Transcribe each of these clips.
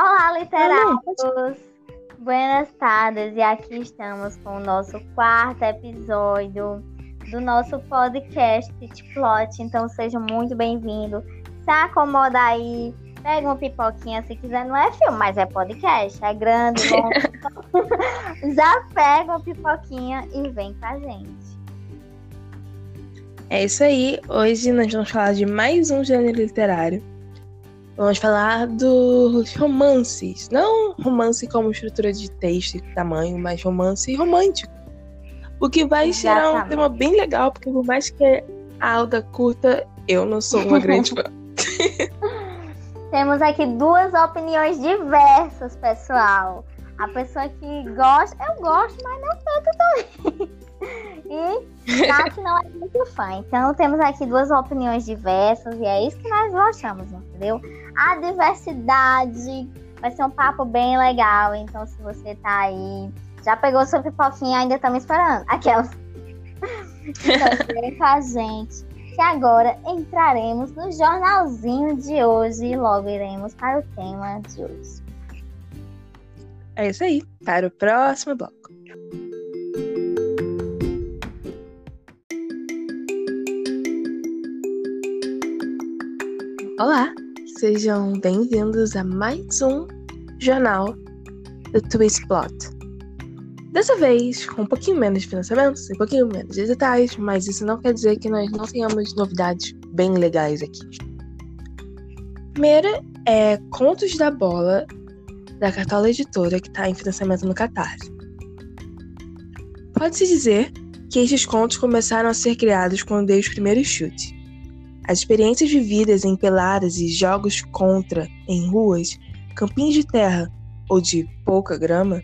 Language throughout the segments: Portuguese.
Olá, literatos! Buenas tardes, e aqui estamos com o nosso quarto episódio do nosso podcast Plot. Então sejam muito bem-vindos. Se acomoda aí, pega uma pipoquinha se quiser. Não é filme, mas é podcast. É grande, bom. Já pega uma pipoquinha e vem com a gente. É isso aí. Hoje nós vamos falar de mais um gênero literário. Vamos falar dos romances. Não romance como estrutura de texto e tamanho, mas romance romântico. O que vai gerar um tema bem legal, porque por mais que a Alda curta, eu não sou uma grande fã. Temos aqui duas opiniões diversas, pessoal. A pessoa que gosta, eu gosto, mas não tanto também. E Nath não é muito fã. Então temos aqui duas opiniões diversas e é isso que nós gostamos, entendeu? A diversidade vai ser um papo bem legal. Então, se você tá aí, já pegou sua pipoquinha, ainda estamos esperando. Aquelas. Então, vem com a gente. Que agora entraremos no jornalzinho de hoje e logo iremos para o tema de hoje. É isso aí. Para o próximo bloco. Olá, sejam bem-vindos a mais um jornal do Twist Plot. Dessa vez, com um pouquinho menos de financiamentos, um pouquinho menos de detalhes, mas isso não quer dizer que nós não tenhamos novidades bem legais aqui. Primeira é Contos da Bola, da Cartola Editora, que está em financiamento no Catarse. Pode-se dizer que estes contos começaram a ser criados quando dei os primeiros chutes. As experiências vividas em peladas e jogos contra em ruas, campinhos de terra ou de pouca grama,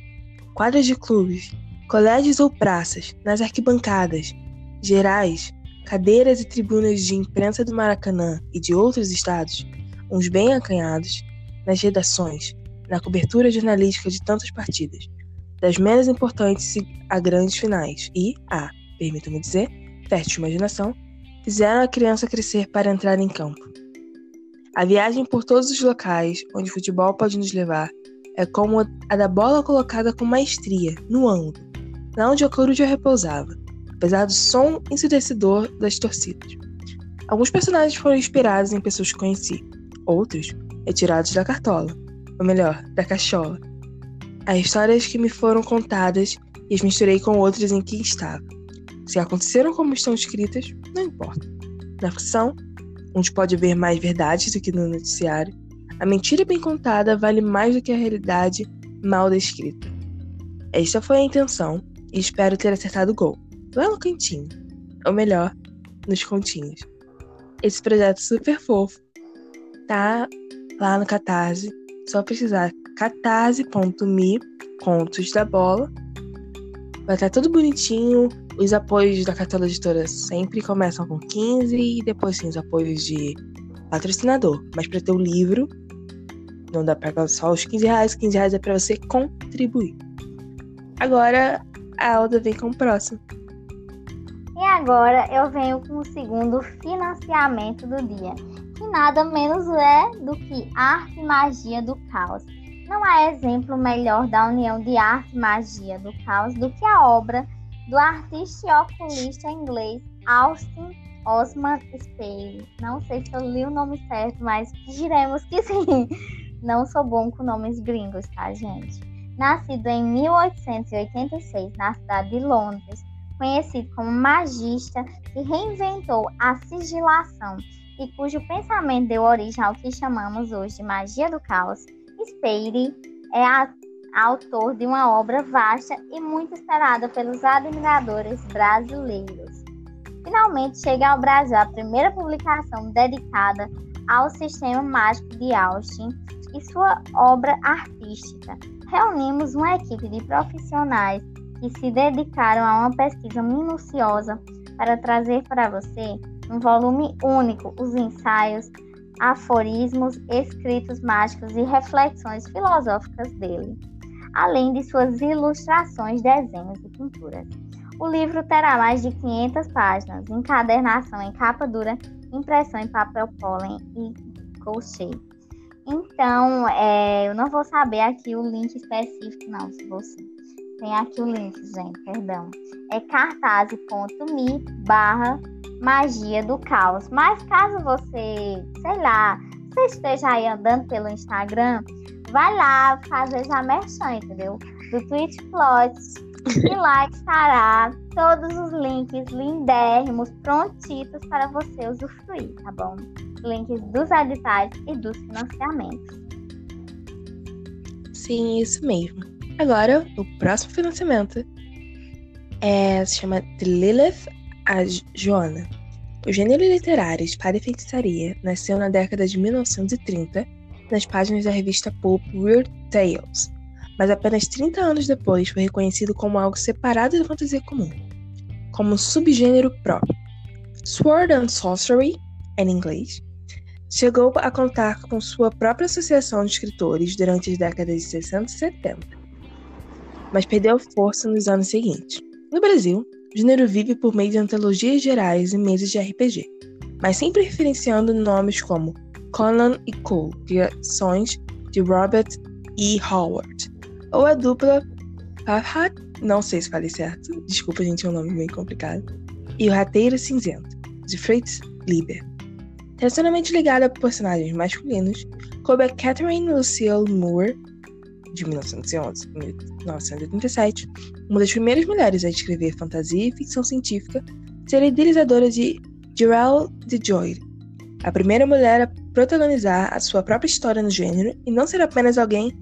quadras de clubes, colégios ou praças, nas arquibancadas, gerais, cadeiras e tribunas de imprensa do Maracanã e de outros estados, uns bem acanhados, nas redações, na cobertura jornalística de tantas partidas, das menos importantes a grandes finais. E, a, permita-me dizer, fértil imaginação, fizeram a criança crescer para entrar em campo. A viagem por todos os locais onde o futebol pode nos levar é como a da bola colocada com maestria, no ângulo, lá onde a coruja repousava, apesar do som ensurdecedor das torcidas. Alguns personagens foram inspirados em pessoas que conheci, outros retirados da cartola, ou melhor, da cachola. Há histórias que me foram contadas e as misturei com outras em que estava. Se aconteceram como estão escritas, não importa. Na ficção, onde pode haver mais verdades do que no noticiário, a mentira bem contada vale mais do que a realidade mal descrita. Esta foi a intenção e espero ter acertado o gol, lá no cantinho. Ou melhor, nos continhos. Esse projeto super fofo tá lá no Catarse. Só precisar catarse.me contos da bola. Vai estar tudo bonitinho, os apoios da Cartola Editora sempre começam com 15 e depois sim os apoios de patrocinador. Mas para ter o livro, não dá para só os 15 reais. 15 reais é para você contribuir. Agora a Alda vem com o próximo. E agora eu venho com o segundo financiamento do dia, que nada menos é do que Arte e Magia do Caos. Não há exemplo melhor da união de arte e magia do caos do que a obra do artista e oculista inglês Austin Osman Spade. Não sei se eu li o nome certo, mas diremos que sim. Não sou bom com nomes gringos, tá, gente? Nascido em 1886 na cidade de Londres, conhecido como magista que reinventou a sigilação e cujo pensamento deu origem ao que chamamos hoje de magia do caos, Spade é a autor de uma obra vasta e muito esperada pelos admiradores brasileiros. Finalmente chega ao Brasil a primeira publicação dedicada ao sistema mágico de Austin e sua obra artística. Reunimos uma equipe de profissionais que se dedicaram a uma pesquisa minuciosa para trazer para você um volume único os ensaios, aforismos, escritos mágicos e reflexões filosóficas dele além de suas ilustrações, desenhos e pinturas. O livro terá mais de 500 páginas, encadernação em capa dura, impressão em papel pólen e crochê. Então, é, eu não vou saber aqui o link específico, não, se você. Tem aqui o link, gente, perdão. É cartaz.me barra magia do caos. Mas caso você, sei lá, você esteja aí andando pelo Instagram, vai lá fazer já merchan, entendeu? Do Twitch Plots. E lá estará todos os links lindérrimos, prontitos para você usufruir, tá bom? Links dos editais e dos financiamentos. Sim, isso mesmo. Agora, o próximo financiamento é, se chama The Lilith a Joana. O gênero literário Espada e Feitiçaria nasceu na década de 1930 nas páginas da revista pulp Weird Tales, mas apenas 30 anos depois foi reconhecido como algo separado da fantasia comum, como um subgênero próprio. Sword and Sorcery, em inglês, chegou a contar com sua própria associação de escritores durante as décadas de 60 e 70, mas perdeu força nos anos seguintes. No Brasil, o gênero vive por meio de antologias gerais e mesas de RPG, mas sempre referenciando nomes como Conan e Cole, criações de Robert E. Howard, ou a dupla Farhat, não sei se falei certo, desculpa gente, é um nome meio complicado, e o Rateiro Cinzento, de Fritz Lieber. Tradicionalmente ligada a personagens masculinos, coube a Catherine Lucille Moore, de 1911 a 1937, uma das primeiras mulheres a escrever fantasia e ficção científica, ser idealizadora de Gerald de Joy, a primeira mulher a protagonizar a sua própria história no gênero e não ser apenas alguém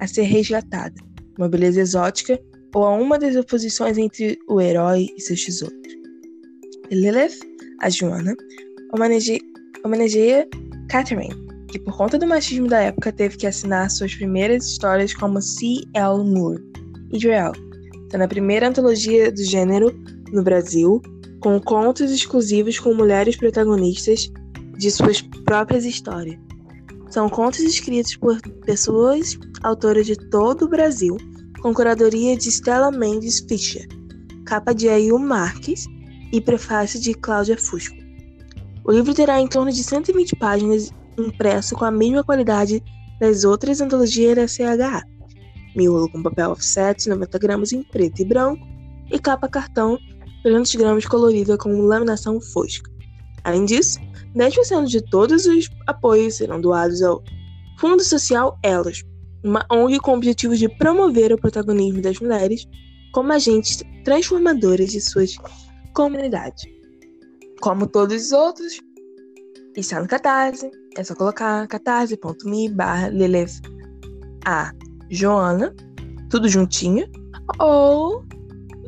a ser resgatada, uma beleza exótica ou a uma das oposições entre o herói e seus tesouros. Lilith, a Joana, homenageia Catherine, que por conta do machismo da época teve que assinar suas primeiras histórias como C. L. Moore e Joel, sendo a primeira antologia do gênero no Brasil, com contos exclusivos com mulheres protagonistas de suas próprias histórias. São contos escritos por pessoas autoras de todo o Brasil, com curadoria de Stella Mendes Fischer, capa de Ayu Marques e prefácio de Cláudia Fusco. O livro terá em torno de 120 páginas impresso com a mesma qualidade das outras antologias da CHA. Miolo com papel offset, 90 gramas em preto e branco, e capa cartão, 300 gramas colorida com laminação fosca. Além disso, 10% de todos os apoios serão doados ao Fundo Social Elas, uma ONG com o objetivo de promover o protagonismo das mulheres como agentes transformadoras de suas comunidades. Como todos os outros, está no Catarse, é só colocar catarse.me barra a Joana, tudo juntinho, ou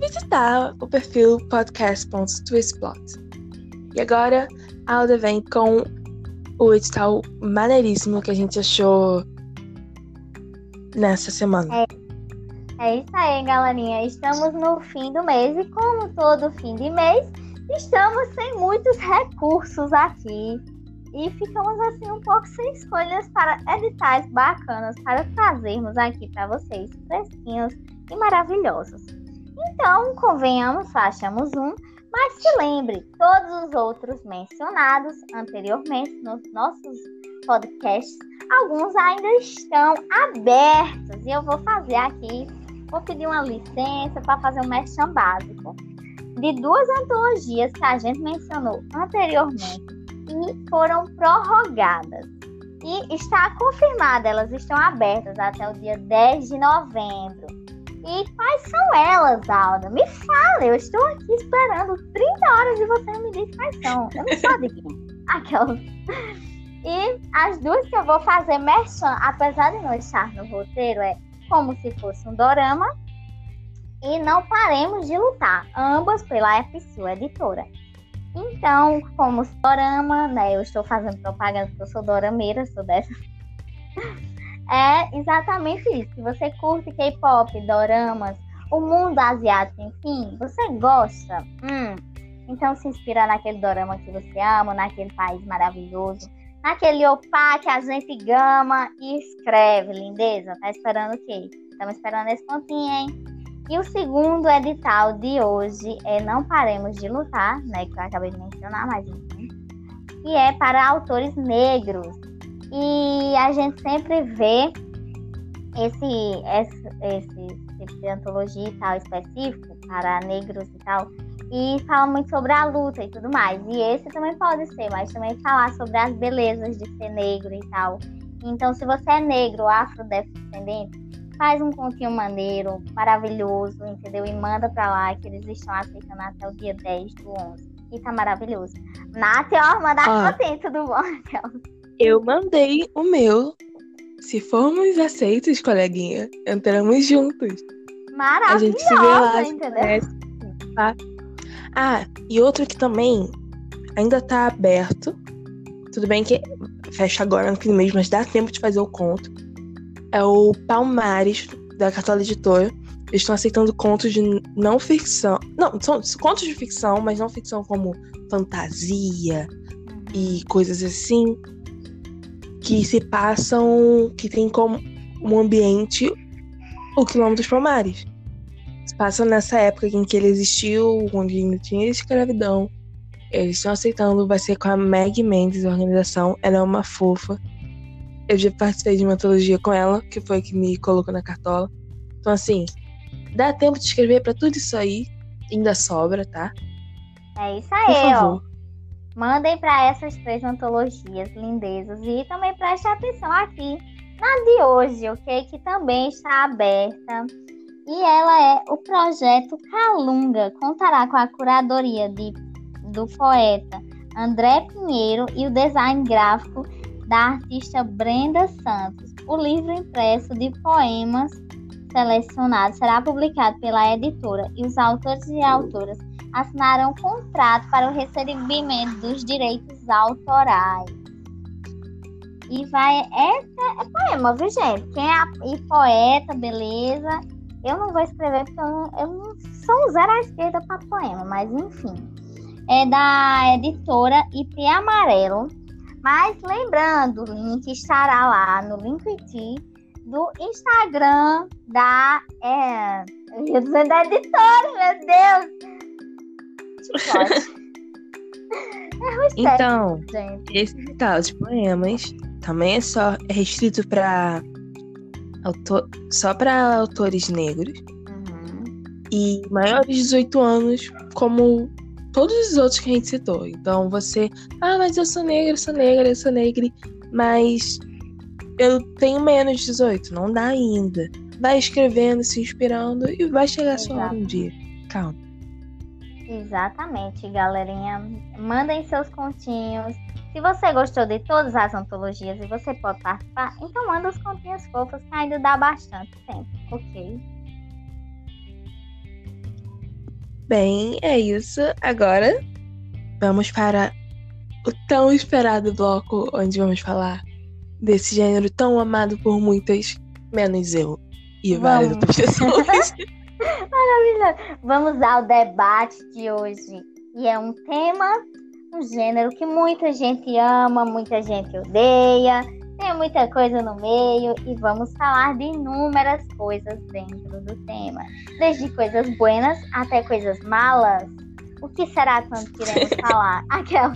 visitar o perfil podcast.twistplot. E agora Alda vem com o edital maneiríssimo que a gente achou nessa semana. É, é isso aí, galerinha. Estamos no fim do mês e, como todo fim de mês, estamos sem muitos recursos aqui. E ficamos assim um pouco sem escolhas para editais bacanas para trazermos aqui para vocês, fresquinhos e maravilhosos. Então, convenhamos, achamos um mas se lembre, todos os outros mencionados anteriormente nos nossos podcasts, alguns ainda estão abertos. E eu vou fazer aqui, vou pedir uma licença para fazer um merchan básico de duas antologias que a gente mencionou anteriormente e foram prorrogadas. E está confirmada, elas estão abertas até o dia 10 de novembro. E quais são elas, Alda? Me fala, eu estou aqui esperando 30 horas e você me diz quais são. Eu não sou adivinha. Aquelas. E as duas que eu vou fazer merchan, apesar de não estar no roteiro, é como se fosse um dorama e Não Paremos de Lutar, ambas pela FSU Editora. Então, como dorama, né, eu estou fazendo propaganda porque eu sou dorameira, sou dessa é exatamente isso. Se você curte K-pop, doramas, o mundo asiático, enfim, você gosta, hum, então se inspira naquele dorama que você ama, naquele país maravilhoso, naquele opá que a gente gama e escreve, lindeza. Tá esperando o quê? Estamos esperando esse pontinho, hein? E o segundo edital de hoje é Não Paremos de Lutar, né? Que eu acabei de mencionar, mas enfim. E é para autores negros. E a gente sempre vê esse, esse, esse tipo de antologia e tal específico para negros e tal. E fala muito sobre a luta e tudo mais. E esse também pode ser, mas também falar sobre as belezas de ser negro e tal. Então, se você é negro, afrodescendente, faz um continho maneiro, maravilhoso, entendeu? E manda pra lá que eles estão aceitando até o dia 10 do 11. E tá maravilhoso. Nath, ó, manda ah, tudo bom, Eu mandei o meu. Se formos aceitos, coleguinha, entramos juntos. Maravilhoso, a gente se vê lá, entendeu? tá? Ah, e outro que também ainda tá aberto. Tudo bem que fecha agora no fim do mês, mas dá tempo de fazer o conto. É o Palmares, da Cartola Editora. Eles estão aceitando contos de não ficção. Não, são contos de ficção, mas não ficção como fantasia e coisas assim. Que se passam. que tem como um ambiente o quilômetro dos Palmares. Se passa nessa época em que ele existiu, onde ainda tinha escravidão. Eles estão aceitando, vai ser com a Meg Mendes, a organização. Ela é uma fofa. Eu já participei de uma antologia com ela, que foi que me colocou na cartola. Então, assim, dá tempo de escrever para tudo isso aí. Ainda sobra, tá? É isso aí, ó. Mandem para essas três antologias lindezas e também preste atenção aqui na de hoje, ok? Que também está aberta e ela é o projeto Calunga. Contará com a curadoria de, do poeta André Pinheiro e o design gráfico da artista Brenda Santos. O livro impresso de poemas selecionados será publicado pela editora e os autores e autoras assinarão contrato para o recebimento dos direitos autorais. E vai. Essa é poema, viu, gente? Quem é e poeta, beleza. Eu não vou escrever porque eu não, eu não sou zero à esquerda para poema, mas enfim. É da editora IP Amarelo. Mas lembrando, o link estará lá no Linktree do Instagram da. É, eu ia dizer da editora, meu Deus! É então, gente. esse caso de poemas também é só é restrito para autor, só para autores negros uhum. e maiores de 18 anos, como todos os outros que a gente citou. Então você, ah, mas eu sou negra, eu sou negra, eu sou negra, mas eu tenho menos de 18, não dá ainda. Vai escrevendo, se inspirando e vai chegar a sua hora um dia. Calma. Exatamente, galerinha. Mandem seus continhos. Se você gostou de todas as antologias e você pode participar, então manda os continhos fofos que ainda dá bastante tempo, ok? Bem, é isso. Agora vamos para o tão esperado bloco onde vamos falar desse gênero tão amado por muitas, menos eu e várias outras pessoas. Maravilhoso. Vamos ao debate de hoje. E é um tema um gênero que muita gente ama, muita gente odeia, tem muita coisa no meio e vamos falar de inúmeras coisas dentro do tema, desde coisas buenas até coisas malas. O que será quando queremos falar? Aquela.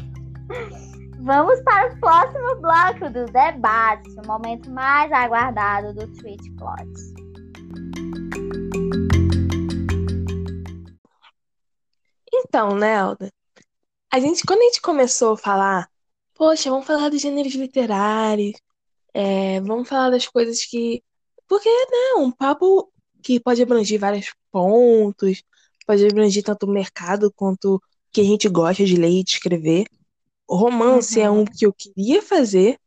Vamos para o próximo bloco do debate, o momento mais aguardado do Twitch Plot. Então, Nelda, a gente, quando a gente começou a falar, poxa, vamos falar dos gêneros literários, é, vamos falar das coisas que. Porque, né, um papo que pode abranger vários pontos, pode abranger tanto o mercado quanto o que a gente gosta de ler e de escrever. O romance é uhum. é um que eu queria fazer,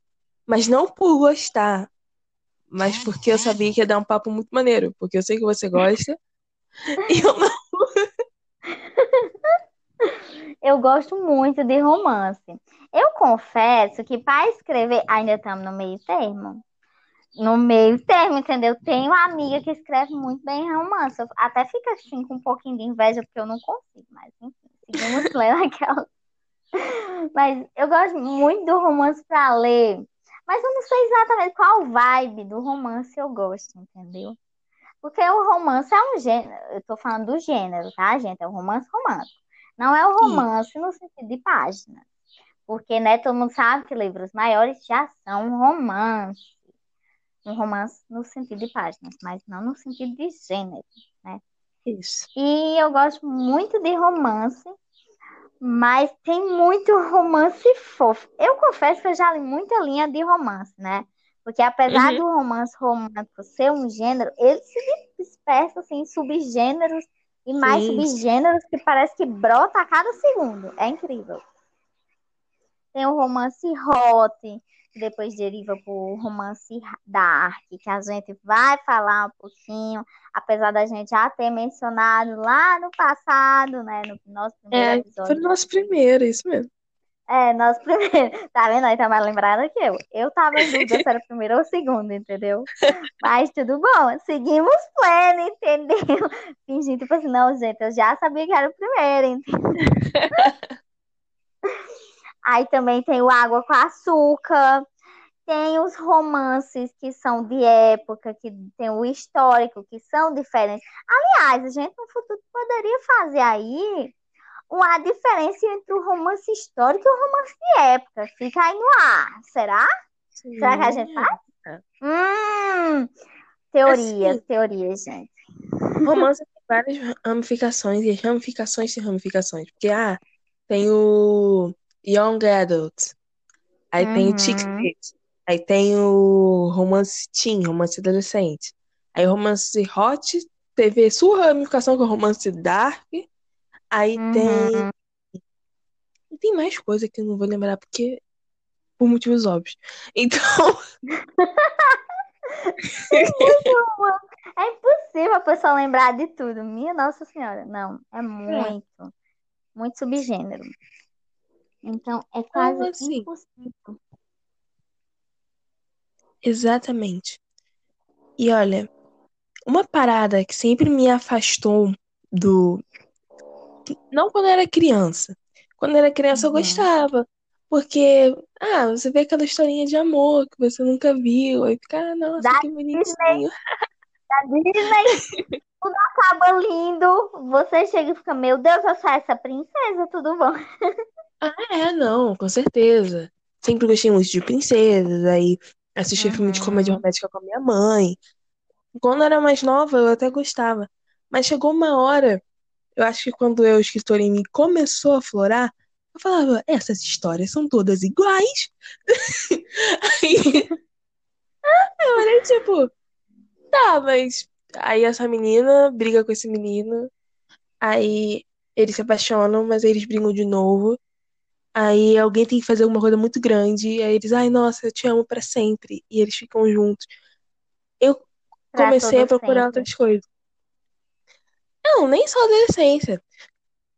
mas não por gostar, mas porque eu sabia que ia dar um papo muito maneiro, porque eu sei que você gosta e eu não. eu gosto muito de romance. Eu confesso que para escrever, ainda estamos no meio termo. No meio termo, entendeu? Tenho uma amiga que escreve muito bem romance. Eu até fica assim com um pouquinho de inveja, porque eu não consigo, mas enfim, seguimos lendo aquela. Mas eu gosto muito do romance para ler. Mas eu não sei exatamente qual vibe do romance eu gosto, entendeu? Porque o romance é um gênero. Eu tô falando do gênero, tá, gente? É um romance romântico. Não é o romance no sentido de página. Porque, né, todo mundo sabe que livros maiores já são romance. Um romance no sentido de páginas, mas não no sentido de gênero, né? Isso. E eu gosto muito de romance, mas tem muito romance fofo. Eu confesso que eu já li muita linha de romance, né? Porque apesar Uhum. do romance romântico ser um gênero, ele se dispersa assim, em subgêneros e mais Sim. subgêneros que parece que brota a cada segundo. É incrível. Tem o romance hot, que depois deriva para o romance dark, que a gente vai falar um pouquinho, apesar da gente já ter mencionado lá no passado, né? No nosso primeiro É, episódio. foi o nosso primeiro, isso mesmo. É, nosso primeiro. Tá vendo? Aí tá mais lembrada que eu. Eu tava em dúvida se era o primeiro ou o segundo, entendeu? Mas tudo bom. Seguimos pleno, entendeu? Fingindo, tipo assim, não, gente, eu já sabia que era o primeiro, entendeu? Aí também tem o Água com Açúcar. Tem os romances que são de época, que tem o histórico, que são diferentes. Aliás, a gente no futuro poderia fazer aí uma diferença entre o romance histórico e o romance de época. Fica aí no ar. Será? Será que a gente faz? Hum, teorias, Assim. teorias, gente. Romance tem várias ramificações e ramificações têm ramificações. Porque, ah, tem o Young Adult, aí tem o Chick Uhum. Lit, aí tem o romance teen, romance adolescente. Aí o romance hot teve sua ramificação com o romance dark. Aí tem. Uhum. E tem mais coisa que eu não vou lembrar porque. Por motivos óbvios. Então. É impossível a pessoa lembrar de tudo. Minha Nossa Senhora. Não, é muito, muito subgênero. Então, é quase assim. impossível. Exatamente. E olha, uma parada que sempre me afastou do. Não quando eu era criança. Quando eu era criança eu Uhum. gostava. Porque, ah, você vê aquela historinha de amor que você nunca viu. Aí fica, ah, nossa, Da que bonitinho. Da Disney, tudo acaba lindo. Você chega e fica, meu Deus, eu sou essa princesa, tudo bom? Ah, é, não, com certeza. Sempre gostei muito de princesas, aí assistia filme de comédia Uhum. romântica com a minha mãe. Quando eu era mais nova, eu até gostava. Mas chegou uma hora, eu acho que quando eu, escritor em mim, começou a florar, eu falava, essas histórias são todas iguais. Aí eu falei, tipo, tá, mas aí essa menina briga com esse menino, aí eles se apaixonam, mas aí eles brigam de novo. Aí alguém tem que fazer alguma coisa muito grande, aí eles, ai, nossa, eu te amo pra sempre. E eles ficam juntos. Eu comecei a procurar sempre. outras coisas. Não, nem só adolescência.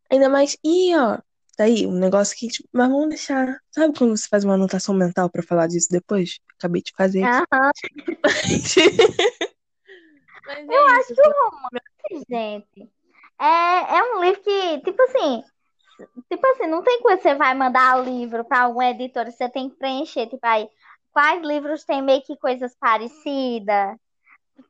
Ainda mais. E, ó, daí, um negócio que. tipo, Mas vamos deixar. Sabe quando você faz uma anotação mental pra falar disso depois? Acabei de fazer. Aham, Mas é isso. que o romance, gente, é, é um livro que, tipo assim, tipo assim, não tem coisa que você vai mandar livro pra alguma editora, você tem que preencher, tipo aí, quais livros tem meio que coisas parecidas,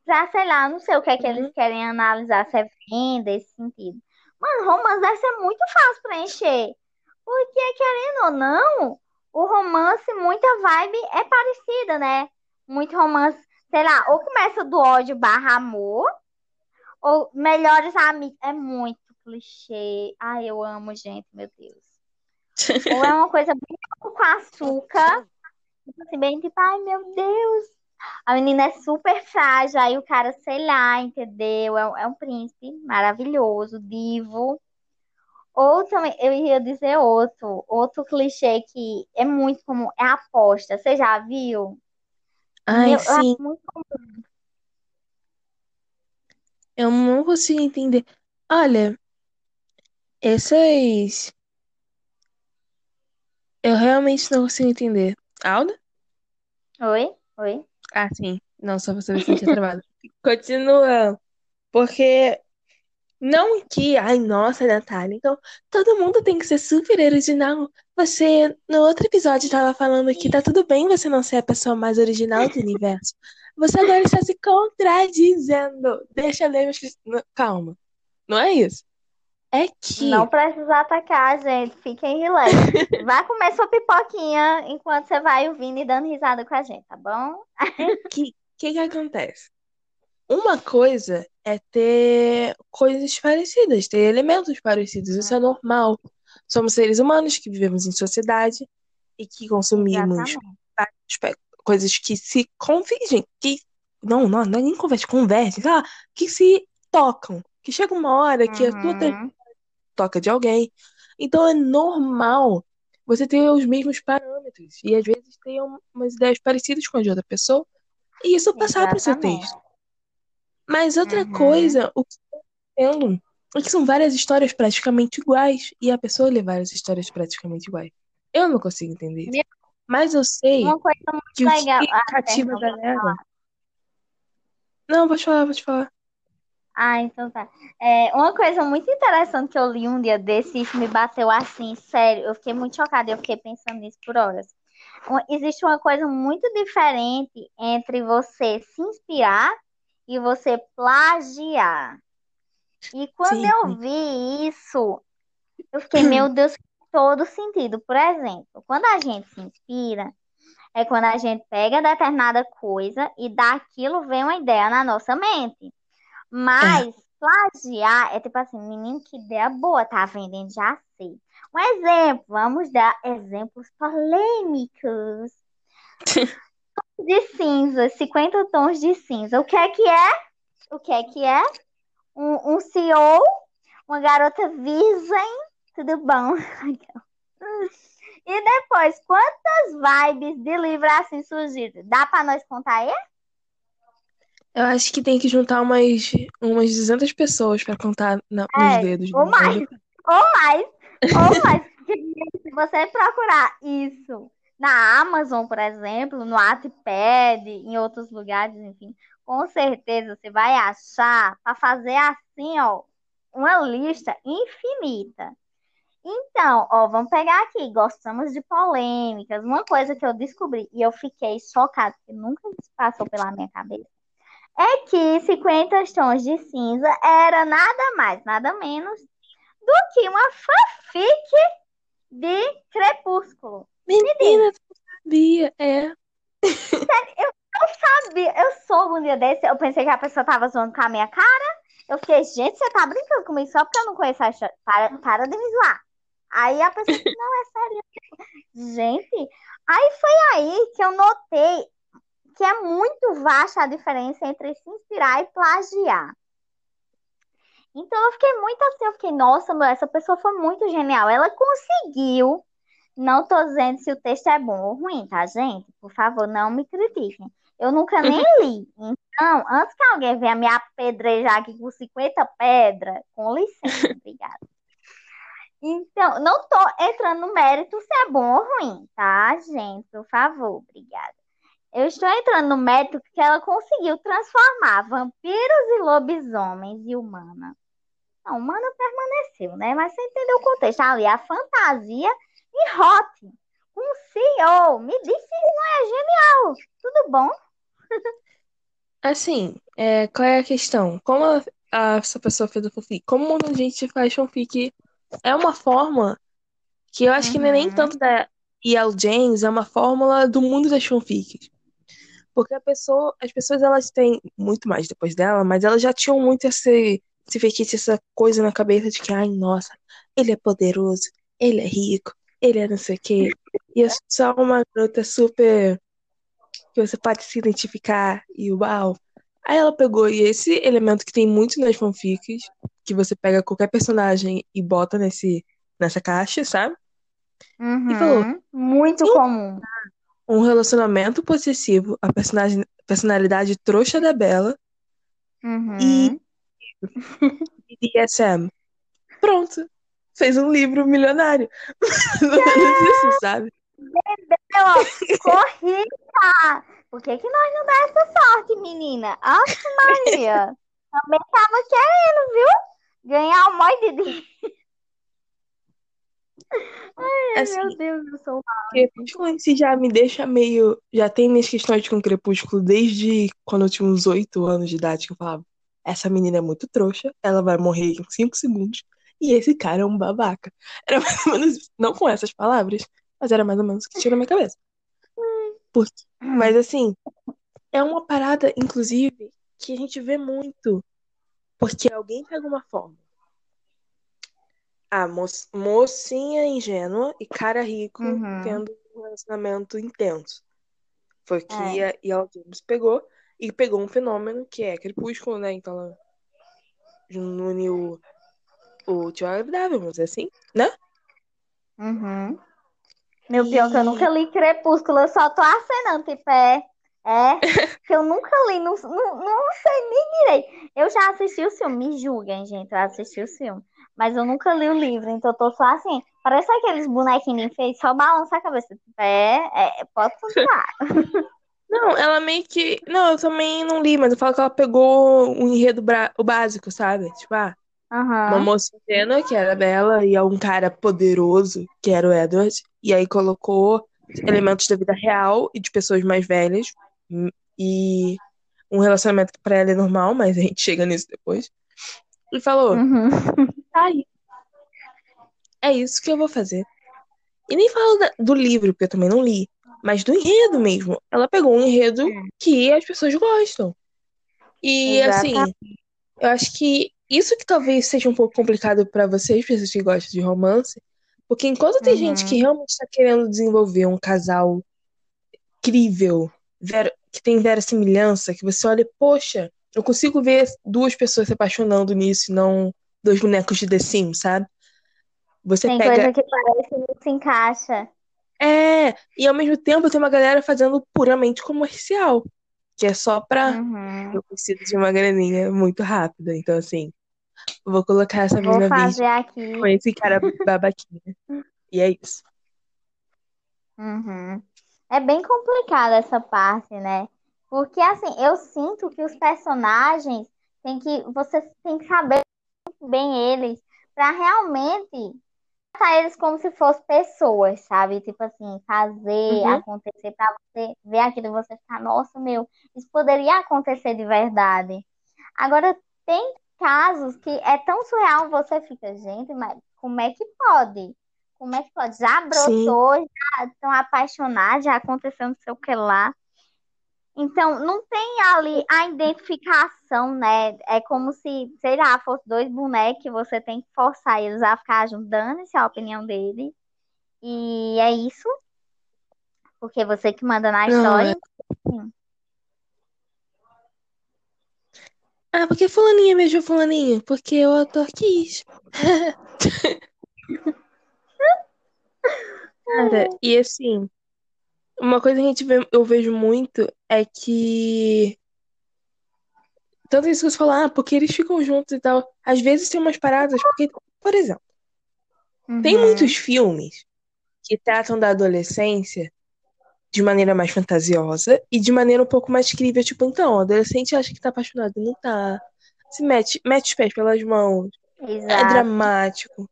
pra, sei lá, não sei o que é que Uhum. eles querem analisar, se é venda, esse sentido. Mano, romance deve ser muito fácil preencher, porque, querendo ou não, o romance, muita vibe é parecida, né? Muito romance, sei lá, ou começa do ódio barra amor, ou melhores amigos. É muito clichê. Ai, eu amo, gente, meu Deus. Ou é uma coisa bem com açúcar, assim, bem tipo, ai meu Deus. A menina é super frágil, aí o cara, sei lá, entendeu? É, um- é um príncipe maravilhoso, divo. Ou também, eu ia dizer outro, outro clichê que é muito comum, é a aposta. Você já viu? Ai, eu acho sim. muito Eu não consigo entender. Olha, essas. Eu realmente não consigo entender. Alda? Oi? Oi? Ah, sim. Não, só pra saber se eu tinha travado. Continua. Porque. Não que. Ai, nossa, Natália. Então, todo mundo tem que ser super original. Você, no outro episódio, estava falando que tá tudo bem você não ser a pessoa mais original do universo. Você agora está se contradizendo. Deixa eu ler meus... Calma. Não é isso. É que. Não precisa atacar gente, fiquem relax. vai comer sua pipoquinha enquanto você vai ouvindo e dando risada com a gente, tá bom? É que que que acontece? Uma coisa é ter coisas parecidas, ter elementos parecidos, isso é normal. Somos seres humanos que vivemos em sociedade e que consumimos coisas que se convergem, que não, não, não é nem convergem, convergem, ah, que se tocam, que chega uma hora que uhum. a tua uhum. Toca de alguém. Então é normal você ter os mesmos parâmetros e às vezes ter umas ideias parecidas com a de outra pessoa e isso passar para o seu texto. Mas outra uhum. coisa, o que eu entendo é que são várias histórias praticamente iguais e a pessoa lê várias histórias praticamente iguais. Eu não consigo entender isso. Mas eu sei que legal. o que ah, cativa a galera. Não, vou te falar, vou te falar. Ah, então tá. É, uma coisa muito interessante que eu li um dia desse, isso me bateu assim, sério. Eu fiquei muito chocada, eu fiquei pensando nisso por horas. Existe uma coisa muito diferente entre você se inspirar e você plagiar. E quando Sim. eu vi isso, eu fiquei, meu Deus, todo sentido. Por exemplo, quando a gente se inspira, é quando a gente pega determinada coisa e daquilo vem uma ideia na nossa mente. Mas é. plagiar é tipo assim, menino, que ideia boa, tá vendendo, já sei. Um exemplo, vamos dar exemplos polêmicos. de cinza, 50 tons de cinza. O que é que é? O que é que é? Um, um CEO, uma garota virgem, tudo bom? E depois, quantas vibes de livro assim surgiram? Dá pra nós contar aí? Eu acho que tem que juntar umas, umas 200 pessoas pra contar na, nos é, dedos. Ou mais, ou mais, ou mais. Se você procurar isso na Amazon, por exemplo, no Wattpad, em outros lugares, enfim, com certeza você vai achar para fazer assim, ó, uma lista infinita. Então, ó, vamos pegar aqui. Gostamos de polêmicas. Uma coisa que eu descobri e eu fiquei chocada, que nunca passou pela minha cabeça, é que 50 tons de cinza era nada mais, nada menos do que uma fanfic de Crepúsculo. Menina, tu sabia, é. Sério, eu não sabia. Eu soube um dia desse, eu pensei que a pessoa tava zoando com a minha cara. Eu fiquei, gente, você tá brincando comigo só porque eu não conheço a história. Para, para de me zoar. Aí a pessoa não, é sério. Gente, aí foi aí que eu notei que é muito vasta a diferença entre se inspirar e plagiar. Então eu fiquei muito assim, eu fiquei, nossa, essa pessoa foi muito genial. Ela conseguiu. Não tô dizendo se o texto é bom ou ruim, tá, gente? Por favor, não me critiquem. Eu nunca nem li. Então, antes que alguém venha me apedrejar aqui com 50 pedras, com licença, obrigada. Então, não tô entrando no mérito se é bom ou ruim, tá, gente? Por favor, obrigada. Eu estou entrando no mérito que ela conseguiu transformar vampiros e lobisomens e humana. Não, humana permaneceu, né? Mas você entendeu o contexto ali, a fantasia e hot. Um CEO, me disse isso não é genial. Tudo bom? Assim, é, qual é a questão? Como a, a, essa pessoa fez o fanfic? Como a gente faz fanfic é uma forma que eu acho uhum. que não é nem tanto da E.L. James, é uma fórmula do mundo das fanfics. Porque a pessoa, as pessoas elas têm muito mais depois dela, mas elas já tinham muito esse, esse feitiço, essa coisa na cabeça de que, ai, nossa, ele é poderoso, ele é rico, ele é não sei o quê. E é só uma garota super que você pode se identificar e uau. Aí ela pegou e esse elemento que tem muito nas fanfics, que você pega qualquer personagem e bota nesse, nessa caixa, sabe? Uhum, e falou, muito comum. Um relacionamento possessivo, a personagem, personalidade trouxa da Bela uhum. e DSM. Pronto. Fez um livro milionário. Isso, sabe? Bebeu, corrida! Por que, que nós não dá essa sorte, menina? Nossa, Maria! Também tava querendo, viu? Ganhar um monte de dinheiro. Ai, assim, meu Deus, eu sou mal. Crepúsculo em si já me deixa meio. Já tem minhas questões com Crepúsculo desde quando eu tinha uns 8 anos de idade, que eu falava: essa menina é muito trouxa, ela vai morrer em 5 segundos E esse cara é um babaca. Era mais ou menos, não com essas palavras, mas era mais ou menos o que tinha na minha cabeça. Porque, mas assim, é uma parada, inclusive, que a gente vê muito. Porque alguém pega uma forma. A mo mocinha ingênua e cara rico Uhum. tendo um relacionamento intenso. Foi o que É. a Yellow James pegou. E pegou um fenômeno que é crepúsculo, né? Então ela uniu o tio agradável, vamos dizer assim, né? Uhum. Meu pior que eu E- nunca li Crepúsculo, eu só tô acenando, tipo, é. É, que eu nunca li, não, não, não sei nem direito. Eu já assisti o filme, me julguem, gente, eu assisti o filme. Mas eu nunca li o livro, então eu tô só assim. Parece aqueles bonequinhos enfeitos, só balança a cabeça. É, é, pode continuar. Não, ela meio que. Não, eu também não li, mas eu falo que ela pegou o enredo bra- o básico, sabe? Tipo, ah, uma Aham. moça ingênua, que era Bella, e um cara poderoso, que era o Edward. E aí colocou elementos da vida real e de pessoas mais velhas. hum, E um relacionamento que pra ela é normal, mas a gente chega nisso depois. E falou: Uhum. Tá aí. É isso que eu vou fazer. E nem falo da- do livro, porque eu também não li, mas do enredo mesmo. Ela pegou um enredo que as pessoas gostam. E assim, eu acho que isso que talvez seja um pouco complicado pra vocês, pessoas que gostam de romance, porque enquanto tem Uhum. gente que realmente está querendo desenvolver um casal incrível, ver- que tem verossimilhança, que você olha, poxa, eu consigo ver duas pessoas se apaixonando nisso e não dois bonecos de The Sims, sabe? Você Tem pega coisa que parece que não se encaixa. É, e ao mesmo tempo tem uma galera fazendo puramente comercial, que é só pra. Uhum. Eu preciso de uma graninha muito rápida. Então, assim, vou colocar essa Vou menina fazer aqui. com esse cara babaquinha. E é isso. Uhum. É bem complicada essa parte, né? Porque assim, eu sinto que os personagens tem que você tem que saber bem eles pra realmente tratar eles como se fossem pessoas, sabe? Tipo assim, fazer Uhum. acontecer pra você ver aquilo e você ficar, nossa, meu, isso poderia acontecer de verdade. Agora tem casos que é tão surreal, você fica, gente, mas como é que pode? Como é que pode? Já brotou, já estão apaixonados, já aconteceu não sei o que lá. Então, não tem ali a identificação, né? É como se, sei lá, fosse dois bonecos você tem que forçar eles a ficar dane-se a opinião dele. E é isso. Porque você que manda na Não, história. Ah, porque fulaninha beijou fulaninha? Porque o ator quis. Cara, e assim, uma coisa que a gente vê, eu vejo muito é que. Tanto isso que você falou, ah, porque eles ficam juntos e tal. Às vezes tem umas paradas, porque, por exemplo, tem Uhum. muitos filmes que tratam da adolescência de maneira mais fantasiosa e de maneira um pouco mais crível. Tipo, então, o adolescente acha que tá apaixonado, não tá. Se mete, mete os pés pelas mãos. É Exato. dramático.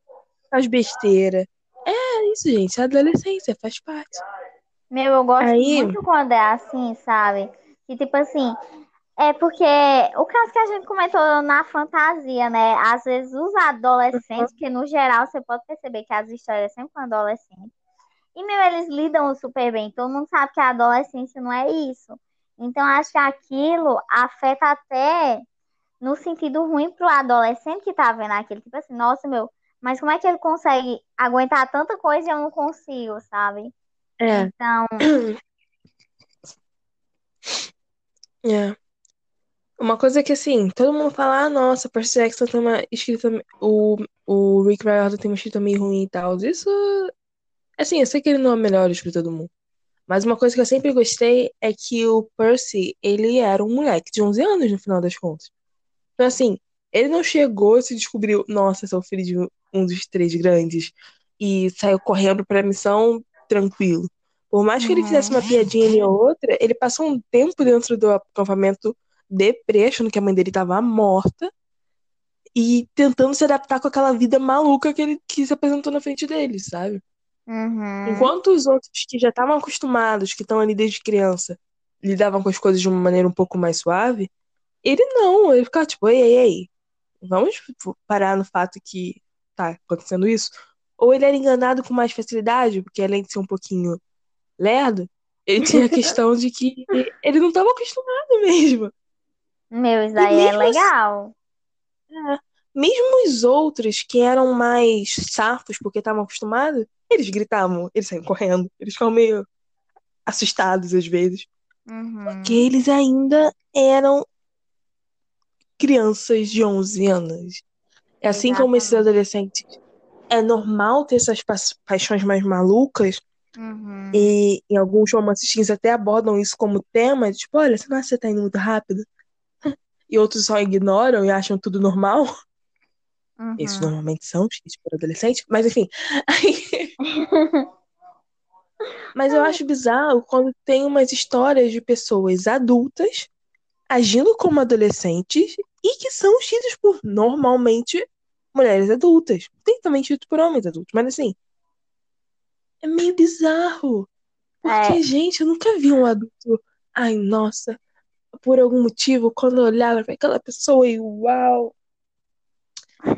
Faz besteira. É isso, gente. A adolescência faz parte. Meu, eu gosto Aí- muito quando é assim, sabe? Que tipo assim, é porque o caso que a gente comentou na fantasia, né? Às vezes os adolescentes, que no geral você pode perceber que as histórias sempre com adolescentes. E, meu, eles lidam super bem. Todo mundo sabe que a adolescência não é isso. Então, acho que aquilo afeta até no sentido ruim pro adolescente que tá vendo aquilo. Tipo assim, nossa, meu, mas como é que ele consegue aguentar tanta coisa e eu não consigo, sabe? É. Então, É. Uma coisa que, assim, todo mundo fala, ah, nossa, Percy Jackson tem uma escrita. O, o Rick Riordan tem uma escrita meio ruim e tal. Isso. Assim, eu sei que ele não é o melhor escritor do mundo. Mas uma coisa que eu sempre gostei é que o Percy, ele era um moleque de 11 anos, no final das contas. Então, assim, ele não chegou e se descobriu, nossa, sou filho de um dos três grandes, e saiu correndo pra missão tranquilo. Por mais que ele fizesse uma piadinha ou outra, ele passou um tempo dentro do acampamento deprê, achando que a mãe dele tava morta, e tentando se adaptar com aquela vida maluca que ele que se apresentou na frente dele, sabe? uhum. Enquanto os outros que já estavam acostumados, que estão ali desde criança, lidavam com as coisas de uma maneira um pouco mais suave, ele não, ele ficava tipo, ei, ei, ei, vamos parar no fato que tá acontecendo isso, ou ele era enganado com mais facilidade, porque além de ser um pouquinho lerdo, ele tinha a questão de que ele não estava acostumado mesmo. Meu, isso aí é legal. Assim, é, mesmo os outros que eram mais safos porque estavam acostumados, eles gritavam, eles saíam correndo, eles ficavam meio assustados às vezes. Uhum. Porque eles ainda eram crianças de 11 anos. É assim como esses adolescentes. É normal ter essas pa paixões mais malucas. Uhum. E em alguns romances até abordam isso como tema. Tipo, olha, que você tá indo muito rápido? E outros só ignoram e acham tudo normal. Uhum. Esses normalmente são escritos por adolescente. Mas enfim. Mas eu acho bizarro quando tem umas histórias de pessoas adultas agindo como adolescentes e que são escritas por normalmente mulheres adultas. Tem também escrito por homens adultos, mas assim. É meio bizarro. Porque, É. gente, eu nunca vi um adulto. Ai, nossa. Por algum motivo, quando eu olhava pra aquela pessoa e uau.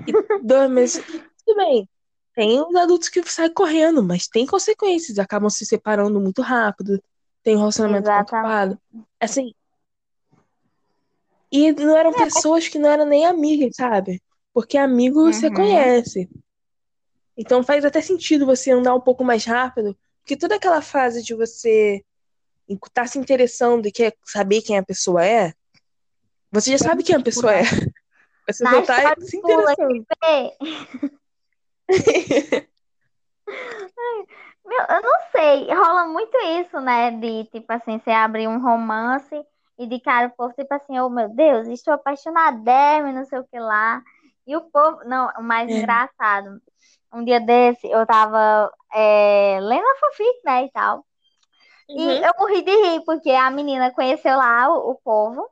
E dois meses. Tudo bem. Tem os adultos que saem correndo, mas tem consequências. Acabam se separando muito rápido. Tem um relacionamento Exatamente. conturbado. Assim. E não eram pessoas que não eram nem amigas, sabe? Porque amigo você Uhum. conhece. Então faz até sentido você andar um pouco mais rápido. Porque toda aquela fase de você estar se interessando e quer saber quem a pessoa é, você já sabe quem a pessoa é. Você só tá se pula interessando. Meu, eu não sei, rola muito isso, né? De, tipo assim, você abrir um romance e de cara o povo, tipo assim, oh meu Deus, estou apaixonadérrima, e não sei o que lá. E o povo, não, o mais É. engraçado, um dia desse eu tava é, lendo a fanfic, né, e tal. E Uhum. eu morri de rir, porque a menina conheceu lá o, o povo.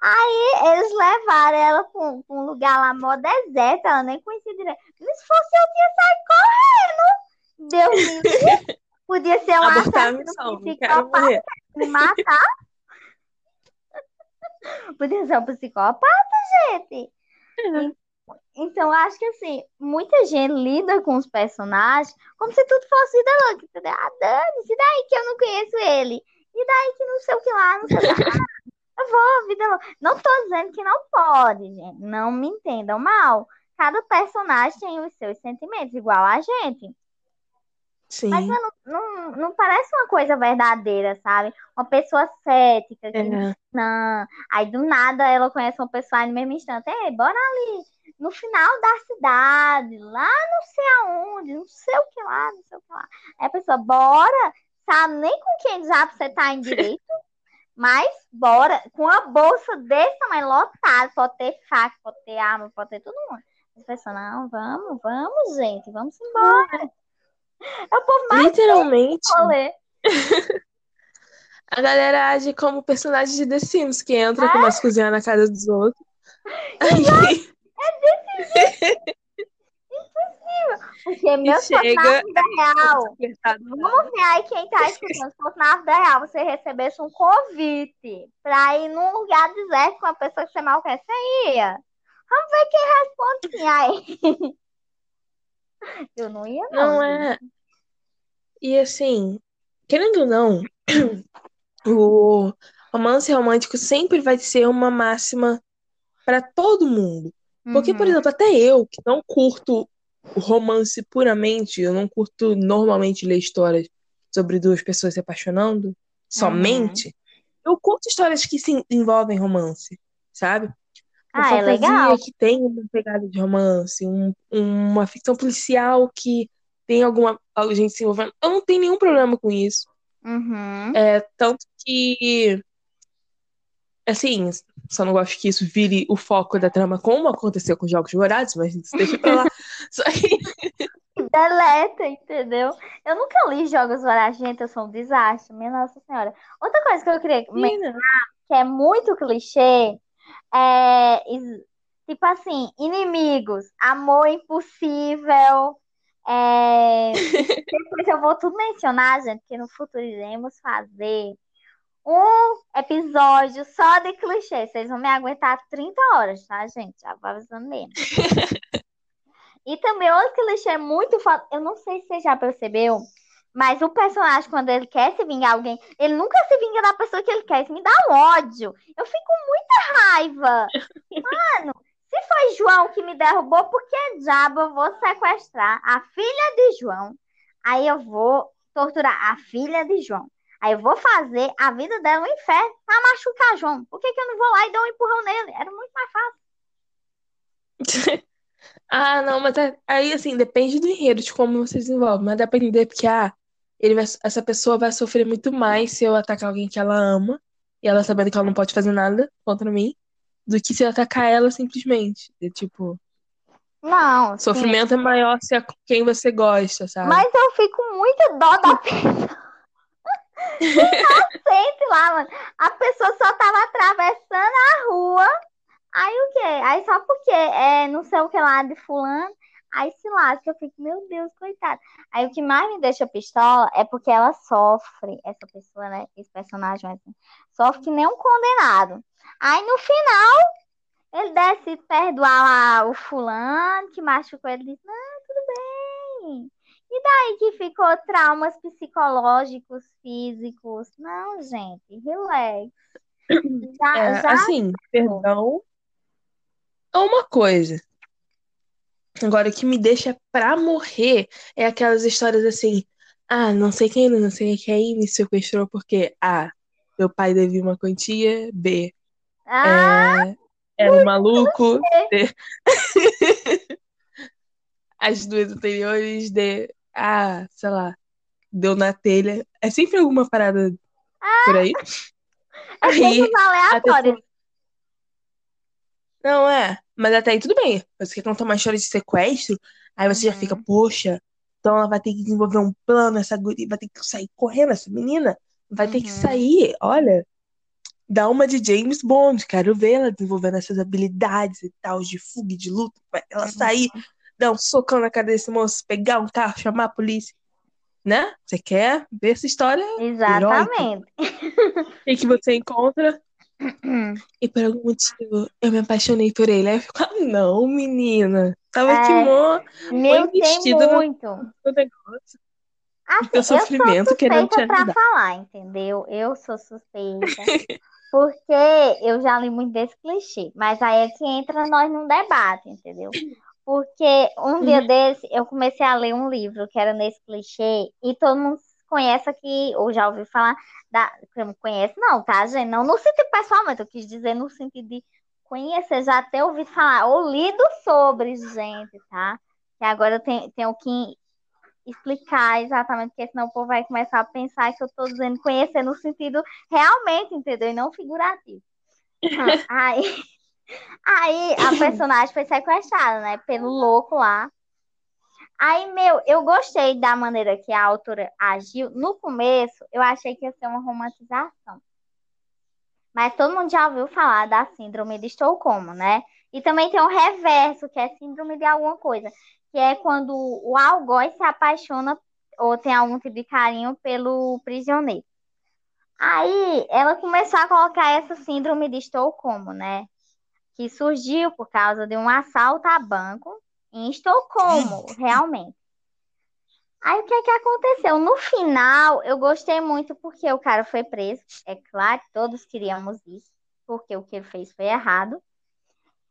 Aí eles levaram ela pra um, pra um lugar lá, mó deserto, ela nem conhecia direito. Mas se fosse eu, tinha saído correndo. Deus me livre. Podia ser um assassino psicopata me matar. Podia ser um psicopata, gente. Então, acho que assim, muita gente lida com os personagens como se tudo fosse vida louca, entendeu? Ah, dane-se, daí que eu não conheço ele. E daí que não sei o que lá, não sei o que lá. Eu vou, vida louca. Não tô dizendo que não pode, gente. Não me entendam mal. Cada personagem tem os seus sentimentos, igual a gente. Sim. Mas não, não, não parece uma coisa verdadeira, sabe? Uma pessoa cética, que É. não. Aí do nada ela conhece uma pessoa aí no mesmo instante. Ei, bora ali no final da cidade, lá não sei aonde, não sei o que lá, não sei o que lá. Aí a pessoa, bora, sabe nem com quem já você tá em direito, mas bora, com a bolsa desse tamanho lotada, pode ter faca, pode ter arma, pode ter tudo mundo. As pessoas, não, vamos, vamos, gente, vamos embora. É o povo mais Literalmente, a galera age como personagem de The Sims, que entra, começa a cozinhar na casa dos outros. Aí, Porque meu se fosse na chega- vida real. Vamos ver aí quem tá escutando. Se fosse na vida real, você recebesse um convite pra ir num lugar deserto com uma pessoa que você mal quer, você ia. Vamos ver quem responde sim aí. Eu não ia, não. Não é. E assim, querendo ou não, o romance romântico sempre vai ser uma máxima para todo mundo. Porque, por Uhum. exemplo, até eu, que não curto romance puramente, eu não curto normalmente ler histórias sobre duas pessoas se apaixonando somente, eu curto histórias que se envolvem romance, sabe? Uma Ah, é legal. que tem uma pegada de romance, um- uma ficção policial que tem alguma alguma gente se envolvendo. Eu não tenho nenhum problema com isso. Uhum. É, tanto que, assim, só não gosto que isso vire o foco da trama, como aconteceu com Jogos Vorazes, mas isso deixa pra lá. Só que, Deleta, entendeu? Eu nunca li Jogos Vorazes, gente, eu sou um desastre, minha Nossa Senhora. Outra coisa que eu queria menina, que é muito clichê, é tipo assim, inimigos, amor impossível. é, Depois eu vou tudo mencionar, gente, porque no futuro iremos fazer um episódio só de clichê. Vocês vão me aguentar 30 horas, tá, gente? Já vou avisando mesmo. E também outro clichê muito foda. Eu não sei se você já percebeu, mas o personagem, quando ele quer se vingar alguém, ele nunca se vinga da pessoa que ele quer. Isso me dá um ódio. Eu fico muita raiva. Mano, se foi João que me derrubou, por que diabo eu vou sequestrar a filha de João? Aí eu vou torturar a filha de João. Aí eu vou fazer a vida dela um inferno pra machucar João. Por que, que eu não vou lá e dou um empurrão nele? Era muito mais fácil. ah, não, mas é, aí assim, depende do enredo, de como você desenvolve. Mas dá pra entender porque, ah, ele vai, essa pessoa vai sofrer muito mais se eu atacar alguém que ela ama, e ela sabendo que ela não pode fazer nada contra mim, do que se eu atacar ela simplesmente. E, tipo. Não. Sofrimento sim. é maior se é quem você gosta, sabe? Mas eu fico muito dó da pessoa. Inocente lá, mano. A pessoa só tava atravessando a rua. Aí o quê? Aí só porque é não sei o que lá de fulano. Aí se lasca, eu fico, meu Deus, coitado. Aí o que mais me deixa pistola é porque ela sofre, essa pessoa, né? Esse personagem assim, sofre que nem um condenado. Aí no final, ele decide perdoar lá o fulano que machucou ele diz, não, tudo bem. E daí que ficou traumas psicológicos, físicos? Não, gente, relax. Já, é, já assim, perdão é uma coisa. Agora, o que me deixa pra morrer é aquelas histórias assim. Ah, não sei quem, não sei quem me sequestrou porque A. Meu pai devia uma quantia. B. Ah, é, era um maluco. C. As duas anteriores. D ah, sei lá, deu na telha. É sempre alguma parada ah, por aí. É aí, aleatório. Não, é. Mas até aí tudo bem. Você quer contar uma história de sequestro, aí você uhum. já fica, poxa, então ela vai ter que desenvolver um plano, essa guria vai ter que sair correndo, essa menina vai uhum. ter que uhum. sair, olha. Dá uma de James Bond, quero ver ela desenvolvendo essas habilidades e tal, de fuga e de luta, ela uhum. Dar um socão na cara desse moço, pegar um carro, chamar a polícia. Né? Você quer ver essa história? Exatamente. E que você encontra. e por algum motivo eu me apaixonei por ele. Aí eu fico, ah, não, menina. Tava é, aqui mó, mó investido muito. no, no negócio. Assim, eu sofrimento eu querendo te ajudar. pra falar, entendeu? Eu sou suspeita. porque eu já li muito desse clichê. Mas aí é que entra nós num debate, entendeu? Porque um dia uhum. desse eu comecei a ler um livro que era nesse clichê e todo mundo conhece aqui, ou já ouviu falar, da, conhece não, tá, gente? Não no sentido pessoalmente, eu quis dizer no sentido de conhecer, já ter ouvido falar, ou lido sobre, gente, tá? E agora eu tenho, tenho que explicar exatamente, porque senão o povo vai começar a pensar que eu tô dizendo conhecer no sentido realmente, entendeu? E não figurativo. Aí, Aí a personagem foi sequestrada, né? Pelo louco lá. Aí, meu, eu gostei da maneira que a autora agiu. No começo, eu achei que ia ser uma romantização. Mas todo mundo já ouviu falar da síndrome de Estocolmo, né? E também tem o reverso, que é síndrome de alguma coisa, que é quando o algoz se apaixona ou tem algum tipo de carinho pelo prisioneiro. Aí ela começou a colocar essa síndrome de Estocolmo, né? Que surgiu por causa de um assalto a banco em Estocolmo, realmente. Aí o que é que aconteceu? No final, eu gostei muito porque o cara foi preso. É claro, todos queríamos isso, porque o que ele fez foi errado.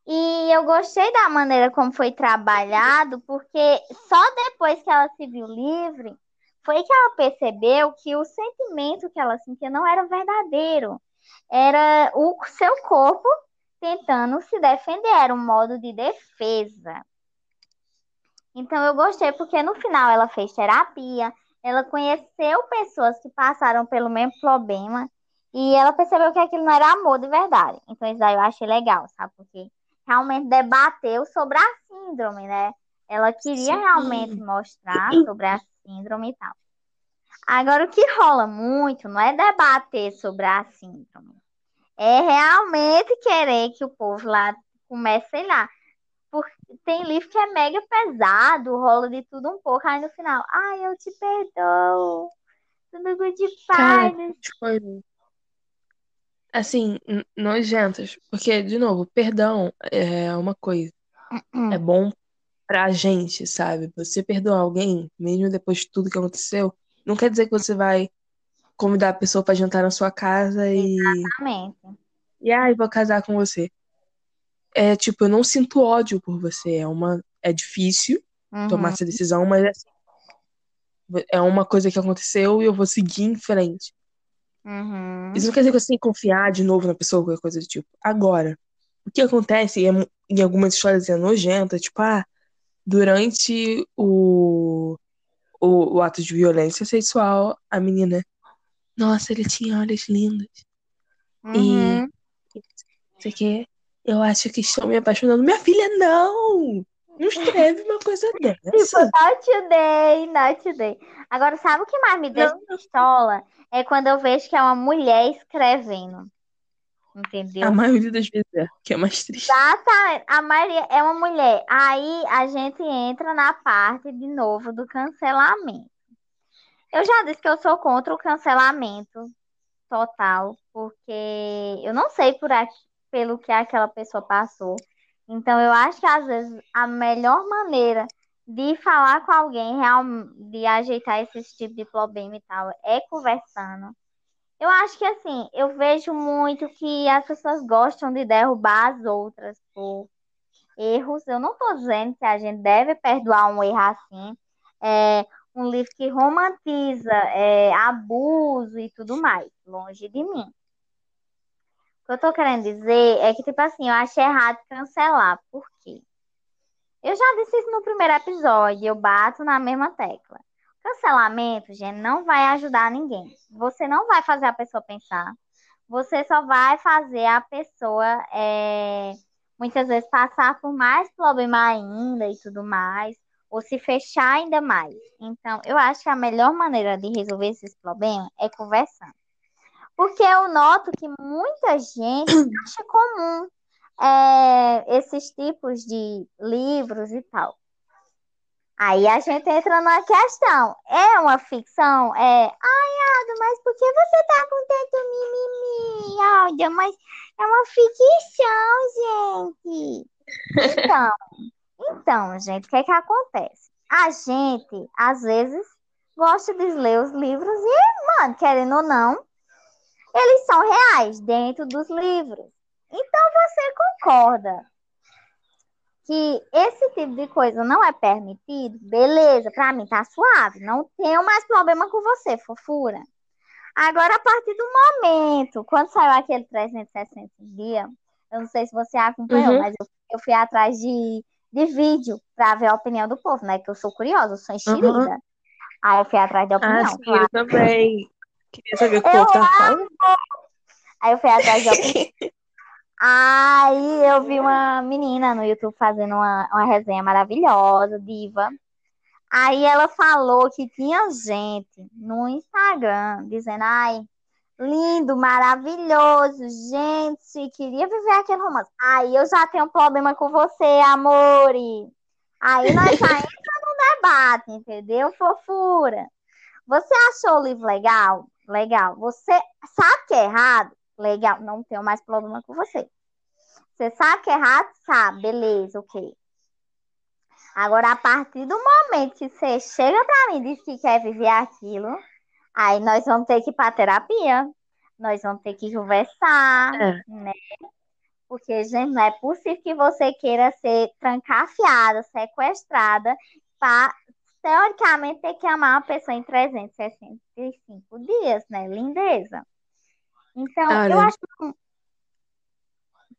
E eu gostei da maneira como foi trabalhado, porque só depois que ela se viu livre foi que ela percebeu que o sentimento que ela sentia não era verdadeiro. Era o seu corpo tentando se defender, era um modo de defesa. Então eu gostei porque no final ela fez terapia, ela conheceu pessoas que passaram pelo mesmo problema e ela percebeu que aquilo não era amor de verdade. Então isso daí eu achei legal, sabe? Porque realmente debateu sobre a síndrome, né? Ela queria Sim. realmente mostrar sobre a síndrome e tal. Agora, o que rola muito não é debater sobre a síndrome, é realmente querer que o povo lá comece, sei lá. Porque tem livro que é mega pesado, rola de tudo um pouco, aí no final, ai, eu te perdoo. Tudo good paz. Assim, nojentas. Porque, de novo, perdão é uma coisa. É bom pra gente, sabe? Você perdoar alguém, mesmo depois de tudo que aconteceu, não quer dizer que você vai convidar a pessoa para jantar na sua casa e. Exatamente. E ai, vou casar com você. É tipo, eu não sinto ódio por você. É uma. É difícil Uhum. tomar essa decisão, mas assim, é uma coisa que aconteceu e eu vou seguir em frente. Uhum. Isso não quer dizer que você tem que confiar de novo na pessoa, qualquer coisa do tipo. Agora, o que acontece é em algumas histórias é nojenta, tipo, ah, durante o, o, o ato de violência sexual, a menina, nossa, ele tinha olhos lindos. Uhum. Não sei o quê. Eu acho que estou me apaixonando. Minha filha, não! Não escreve uma coisa dessa. not today, not today. Agora, sabe o que mais me deixa Não. pistola? É quando eu vejo que é uma mulher escrevendo. Entendeu? A maioria das vezes é, que é mais triste. Exatamente. A Maria é uma mulher. Aí a gente entra na parte de novo do cancelamento. Eu já disse que eu sou contra o cancelamento total, porque eu não sei por aqui, pelo que aquela pessoa passou. Então eu acho que às vezes a melhor maneira de falar com alguém, de ajeitar esse tipo de problema e tal, é conversando. Eu acho que assim, eu vejo muito que as pessoas gostam de derrubar as outras por erros. Eu não tô dizendo que a gente deve perdoar um erro assim. É um livro que romantiza é, abuso e tudo mais, longe de mim. O que eu tô querendo dizer é que, tipo assim, eu acho errado cancelar. Por quê? Eu já disse isso no primeiro episódio, eu bato na mesma tecla. Cancelamento, gente, não vai ajudar ninguém. Você não vai fazer a pessoa pensar. Você só vai fazer a pessoa, é, muitas vezes, passar por mais problema ainda e tudo mais, ou se fechar ainda mais. Então, eu acho que a melhor maneira de resolver esses problemas é conversando. Porque eu noto que muita gente acha comum é, esses tipos de livros e tal. Aí a gente entra na questão. É uma ficção? É. Ai, Aldo, mas por que você tá com tanto mimimi, Aldo? Mas é uma ficção, gente. Então, então, gente, o que é que acontece? A gente, às vezes, gosta de ler os livros e, mano, querendo ou não, eles são reais dentro dos livros. Então você concorda que esse tipo de coisa não é permitido? Beleza, pra mim tá suave. Não tenho mais problema com você, fofura. Agora, a partir do momento, quando saiu aquele 360 dias, eu não sei se você acompanhou, Uhum. mas eu, eu fui atrás de, de vídeo pra ver a opinião do povo, né? Que eu sou curiosa, eu sou enxerida. Aí eu fui atrás da Ah, opinião, sim, claro. eu também. Queria saber o que Eu tá falando. Aí eu fui atrás de opinião. Aí eu vi uma menina no YouTube fazendo uma, uma resenha maravilhosa, diva. Aí ela falou que tinha gente no Instagram dizendo, ai, lindo, maravilhoso, gente, queria viver aquele romance. Aí eu já tenho um problema com você, amore. Aí nós já entra no debate, entendeu? Fofura. Você achou o livro legal? Legal. Você sabe que é errado? Legal. Não tenho mais problema com você. Você sabe que é errado? Sabe. Beleza, ok. Agora, a partir do momento que você chega pra mim e diz que quer viver aquilo, aí nós vamos ter que ir pra terapia. Nós vamos ter que conversar, É. né? Porque, gente, não é possível que você queira ser trancafiada, sequestrada, para, teoricamente, ter que amar uma pessoa em 365 dias, né? Lindeza. Então, eu Olha. acho que.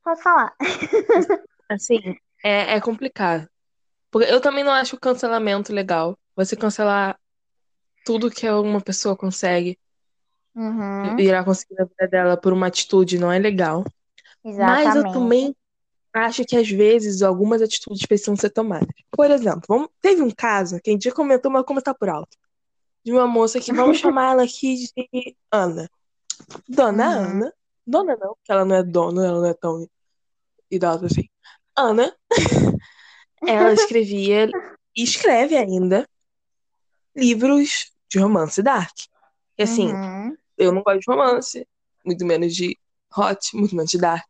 Pode falar. Assim, é, é complicado. Porque eu também não acho o cancelamento legal. Você cancelar tudo que uma pessoa consegue Uhum, irá conseguir na vida dela por uma atitude não é legal. Mas eu exatamente. também acho que às vezes algumas atitudes precisam ser tomadas. Por exemplo, vamos- teve um caso que a gente já comentou, mas comentar por alto. De uma moça que vamos chamar ela aqui de Ana. Dona Uhum. Ana. Dona não, porque ela não é dona, ela não é tão idosa assim. Ana. Ela escrevia e escreve ainda livros de romance dark. E assim, Uhum, eu não gosto de romance, muito menos de hot, muito menos de dark.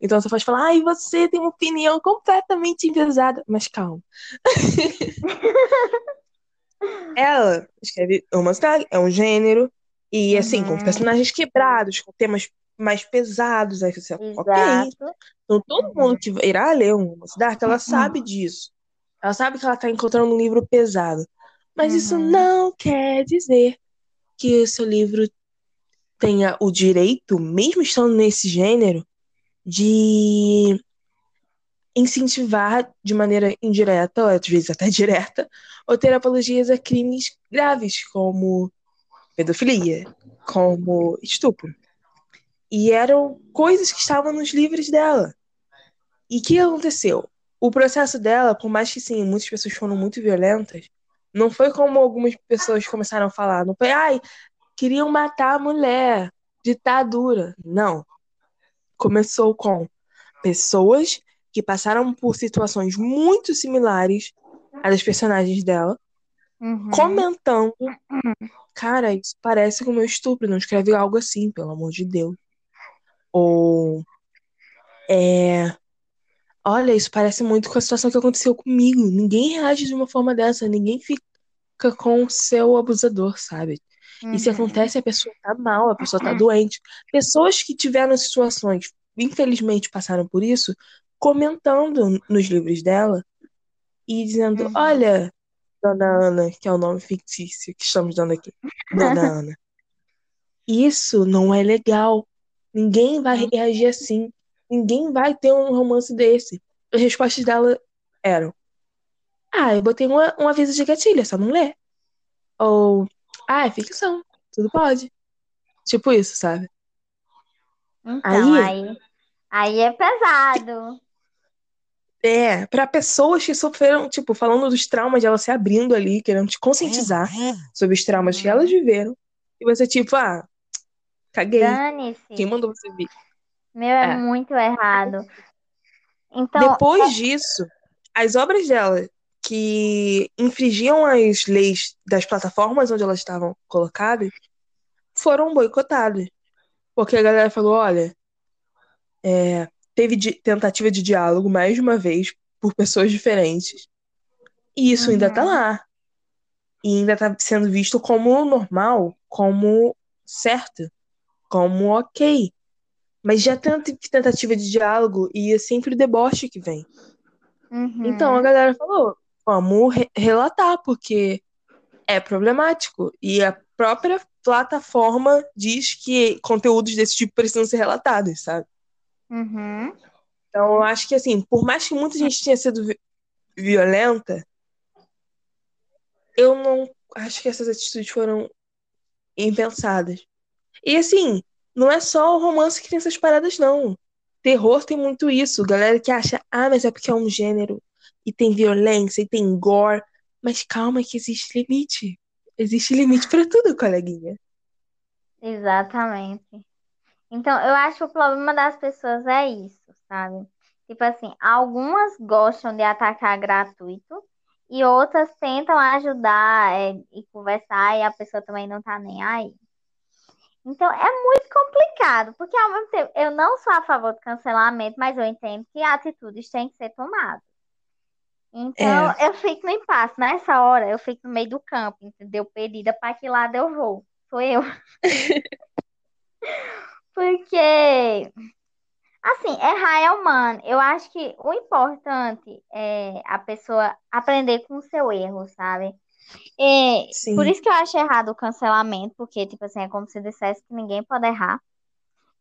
Então você pode falar, ai, você tem uma opinião completamente enviesada. Mas calma. Ela escreve romance dark, é um gênero, e assim, com Uhum. personagens quebrados, com temas mais pesados. Aí você, ok. Exato. Então todo Uhum. mundo que irá ler um romance dark, ela sabe disso. Ela sabe que ela tá encontrando um livro pesado. Mas isso Uhum. não quer dizer que o seu livro tenha o direito, mesmo estando nesse gênero, de incentivar de maneira indireta, ou às vezes até direta, ou ter apologias a crimes graves, como pedofilia, como estupro. E eram coisas que estavam nos livros dela. E o que aconteceu? O processo dela, por mais que sim, muitas pessoas foram muito violentas, não foi como algumas pessoas começaram a falar. Não foi, ai, queriam matar a mulher, ditadura. Não. Começou com pessoas que passaram por situações muito similares às personagens dela, Uhum. comentando. Cara, isso parece com o meu estupro, não escreve algo assim, pelo amor de Deus. Ou. É. Olha, isso parece muito com a situação que aconteceu comigo. Ninguém reage de uma forma dessa, ninguém fica com o seu abusador, sabe? E se Uhum. acontece, a pessoa tá mal, a pessoa tá doente. Pessoas que tiveram situações, infelizmente passaram por isso, comentando nos livros dela e dizendo: Uhum. Olha, Dona Ana, que é o nome fictício que estamos dando aqui, Dona Ana, isso não é legal. Ninguém vai Uhum. reagir assim. Ninguém vai ter um romance desse. As respostas dela eram: Ah, eu botei uma, um aviso de gatilho, é só não ler. Ou, ah, é ficção, tudo pode. Tipo isso, sabe? Então, Aí- aí, aí é pesado. É, pra pessoas que sofreram, tipo, falando dos traumas de ela se abrindo ali, querendo te conscientizar sobre os traumas que elas viveram. E você, tipo, ah, caguei. Dane-se. Quem mandou você vir? Meu, é, É. muito errado. Então, Depois disso, as obras dela que infringiam as leis das plataformas onde elas estavam colocadas foram boicotadas. Porque a galera falou: olha, é, teve di- tentativa de diálogo mais de uma vez por pessoas diferentes. E isso ainda tá Uhum. lá. E ainda tá sendo visto como normal, como certo, como ok. Mas já teve tentativa de diálogo e é sempre o deboche que vem. uhum. Então a galera falou: vamos re- relatar, porque é problemático. E a própria plataforma diz que conteúdos desse tipo precisam ser relatados, sabe? Uhum. Então eu acho que, assim, por mais que muita gente tenha sido vi- violenta, eu não acho que essas atitudes foram impensadas. E, assim, não é só o romance que tem essas paradas, não. Terror tem muito isso. Galera que acha, ah, mas é porque é um gênero e tem violência e tem gore. Mas calma que existe limite. Existe limite pra tudo, coleguinha. Exatamente. Então, eu acho que o problema das pessoas é isso, sabe? Tipo assim, algumas gostam de atacar gratuito e outras tentam ajudar é, e conversar e a pessoa também não tá nem aí. Então, é muito complicado, porque ao mesmo tempo eu não sou a favor do cancelamento, mas eu entendo que atitudes têm que ser tomadas. Então, eu fico no impasse. Nessa hora, eu fico no meio do campo, entendeu? Perdida para que lado eu vou. Sou eu. Porque, assim, errar é humano. Eu acho que o importante é a pessoa aprender com o seu erro, sabe? É, Sim. por isso que eu acho errado o cancelamento, porque, tipo assim, é como se dissesse que ninguém pode errar.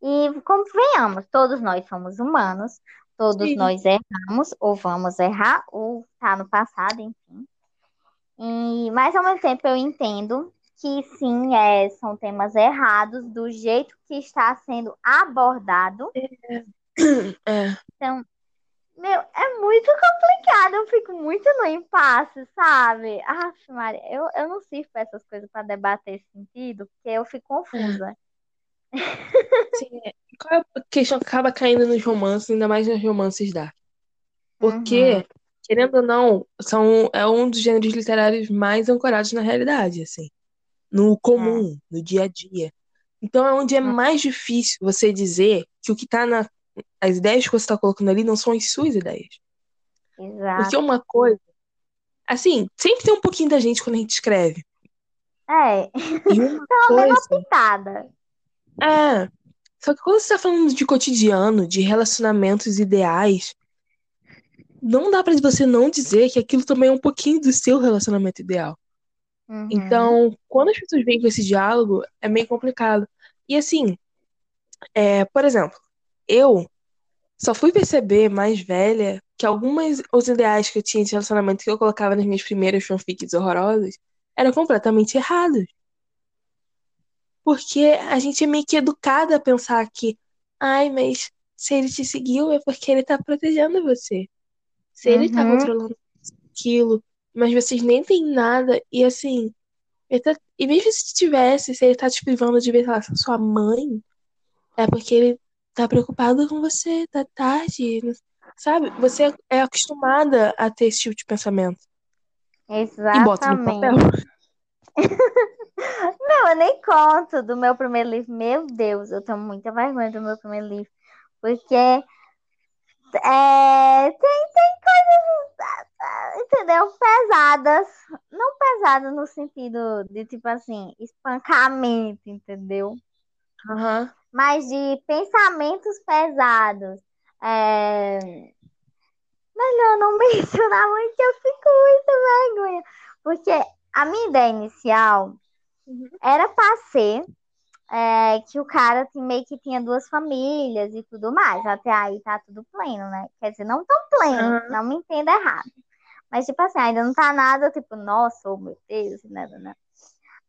E convenhamos, todos nós somos humanos, todos Sim. nós erramos, ou vamos errar, ou tá no passado, enfim. E, mas ao mesmo tempo eu entendo que sim, é, são temas errados do jeito que está sendo abordado. É. Então, meu, é muito complicado, eu fico muito no impasse, sabe? Ah, Maria, eu, eu não sirvo pra essas coisas para debater esse sentido, porque eu fico confusa. Sim, é. Qual é a questão que acaba caindo nos romances, ainda mais nos romances dark? Porque, Uhum. querendo ou não, são, é um dos gêneros literários mais ancorados na realidade, assim. No comum, no dia a dia. Então é onde é Hum. mais difícil você dizer que o que tá na, as ideias que você está colocando ali não são as suas ideias. Exato. Porque uma coisa. Assim, sempre tem um pouquinho da gente quando a gente escreve. É. E uma Pelo menos coisa. uma pitada. É. Só que quando você tá falando de cotidiano, de relacionamentos ideais, não dá pra você não dizer que aquilo também é um pouquinho do seu relacionamento ideal. Uhum. Então, quando as pessoas vêm com esse diálogo, é meio complicado. E assim, é, por exemplo, eu só fui perceber mais velha que algumas os ideais que eu tinha de relacionamento que eu colocava nas minhas primeiras fanfics horrorosas eram completamente errados. Porque a gente é meio que educada a pensar que, ai, mas se ele te seguiu é porque ele tá protegendo você. Se ele tá Uhum. controlando aquilo, mas vocês nem têm nada, e assim, tá- e mesmo se tivesse, se ele tá te privando de ver, sei lá, sua mãe, é porque ele tá preocupado com você, tá tarde, sabe? Você é acostumada a ter esse tipo de pensamento. E bota no papel. Não, eu nem conto do meu primeiro livro. Meu Deus, eu tenho muita vergonha do meu primeiro livro. Porque é, tem, tem coisas, entendeu? Pesadas. Não pesadas no sentido de, tipo assim, espancamento, entendeu? Aham. Mas de pensamentos pesados. É... Melhor não mencionar muito, eu fico com muita vergonha. Porque a minha ideia inicial Uhum. era pra ser é, que o cara meio que tinha duas famílias e tudo mais. Até aí tá tudo pleno, né? Quer dizer, não tão pleno, Aham. não me entenda errado. Mas, tipo assim, ainda não tá nada, tipo, nossa, oh meu Deus, nada, nada.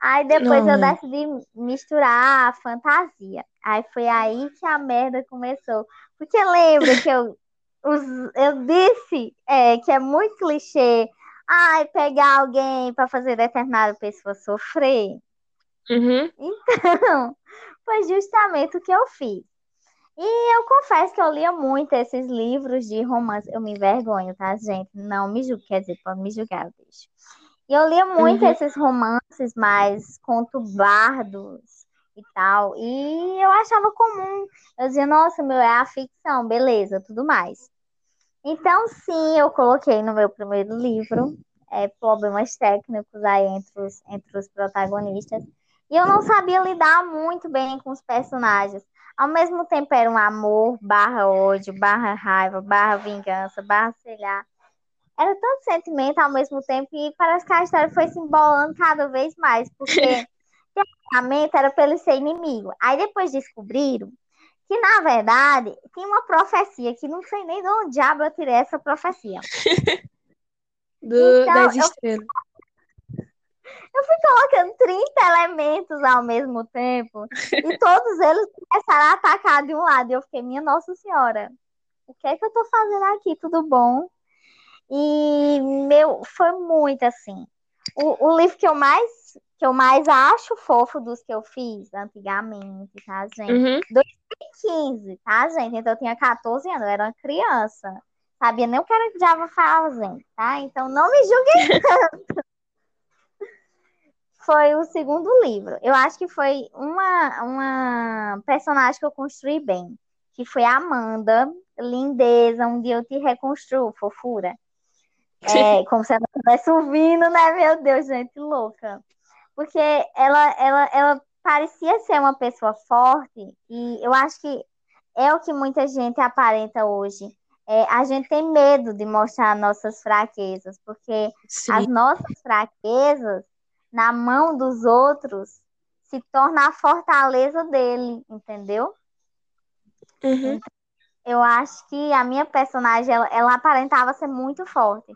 Aí depois Não, eu né? decidi misturar a fantasia. Aí foi aí que a merda começou. Porque lembra que eu, os- eu disse é, que é muito clichê. Ai, pegar alguém pra fazer determinada pessoa sofrer. Uhum. Então, foi justamente o que eu fiz. E eu confesso que eu lia muito esses livros de romance. Eu me envergonho, tá, gente? Não me julgue, quer dizer, pode me julgar, eu deixo. E eu lia muito Uhum. esses romances mais conturbados e tal. E eu achava comum. Eu dizia, nossa, meu, é a ficção, beleza, tudo mais. Então, sim, eu coloquei no meu primeiro livro é, problemas técnicos aí entre os, entre os protagonistas. E eu não sabia lidar muito bem com os personagens. Ao mesmo tempo era um amor, barra ódio, barra raiva, barra vingança, barra sei lá. Era tanto sentimento ao mesmo tempo e parece que a história foi se embolando cada vez mais, porque teoricamente era para ele ser inimigo. Aí depois descobriram que, na verdade, tinha uma profecia que não sei nem de onde diabo eu tirei essa profecia. Do, Então, das estrelas. Eu fui colocando 30 elementos ao mesmo tempo e todos eles começaram a atacar de um lado. E eu fiquei, minha Nossa Senhora, o que é que eu tô fazendo aqui? Tudo bom? E, meu, foi muito assim. O, o livro que eu mais que eu mais acho fofo dos que eu fiz antigamente, tá, gente? Uhum. 15, tá, gente? Então eu tinha 14 anos, eu era uma criança. Sabia nem o que era que Java fazendo, tá? Então não me julguem tanto. Foi o segundo livro. Eu acho que foi uma, uma personagem que eu construí bem. Que foi a Amanda, lindeza, um dia eu te reconstruo, fofura. É, como se ela estivesse ouvindo, né? Meu Deus, gente, louca. Porque ela, ela, ela parecia ser uma pessoa forte e eu acho que é o que muita gente aparenta hoje. É, a gente tem medo de mostrar nossas fraquezas, porque Sim. as nossas fraquezas na mão dos outros se torna a fortaleza dele, entendeu? Uhum. Eu acho que a minha personagem, ela, ela aparentava ser muito forte,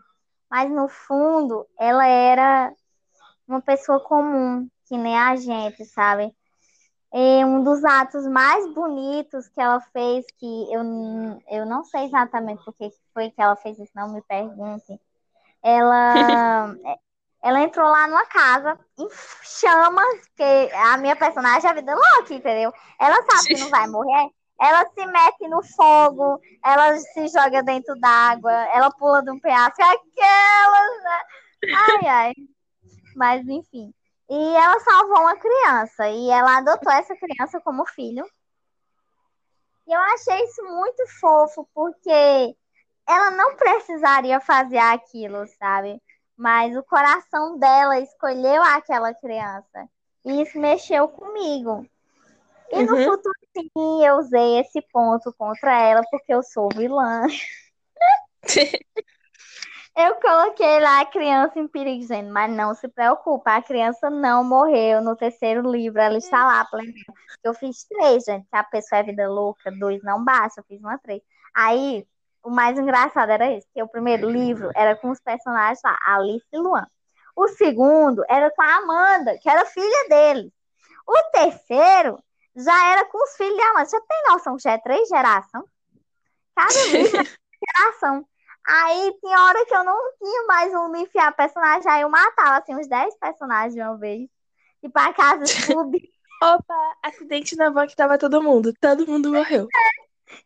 mas no fundo ela era uma pessoa comum, que nem a gente, sabe? E um dos atos mais bonitos que ela fez, que eu, eu não sei exatamente por que foi que ela fez isso, não me pergunte. Ela, ela entrou lá numa casa em chamas, porque a minha personagem é a vida louca, entendeu? Ela sabe que não vai morrer, ela se mete no fogo, ela se joga dentro d'água, ela pula de um penhasco, aquelas, né? Ai, ai. Mas, enfim. E ela salvou uma criança, e ela adotou essa criança como filho. E eu achei isso muito fofo, porque ela não precisaria fazer aquilo, sabe? Mas o coração dela escolheu aquela criança. E isso mexeu comigo. E no Uhum. futuro, sim, eu usei esse ponto contra ela, porque eu sou vilã. Eu coloquei lá a criança em perigo, dizendo, mas não se preocupa, a criança não morreu no terceiro livro, ela está lá plena. Eu fiz três, gente, a pessoa é vida louca, dois não basta, eu fiz uma três. Aí, o mais engraçado era isso, que o primeiro livro era com os personagens lá, Alice e Luan. O segundo era com a Amanda, que era filha dele. O terceiro já era com os filhos da Amanda. Você tem noção que já é três gerações? Cada livro é geração. Aí tinha hora que eu não tinha mais onde enfiar personagem, aí eu matava assim uns 10 personagens de uma vez. E pra casa explodir. Opa, acidente na van que tava todo mundo. Todo mundo morreu.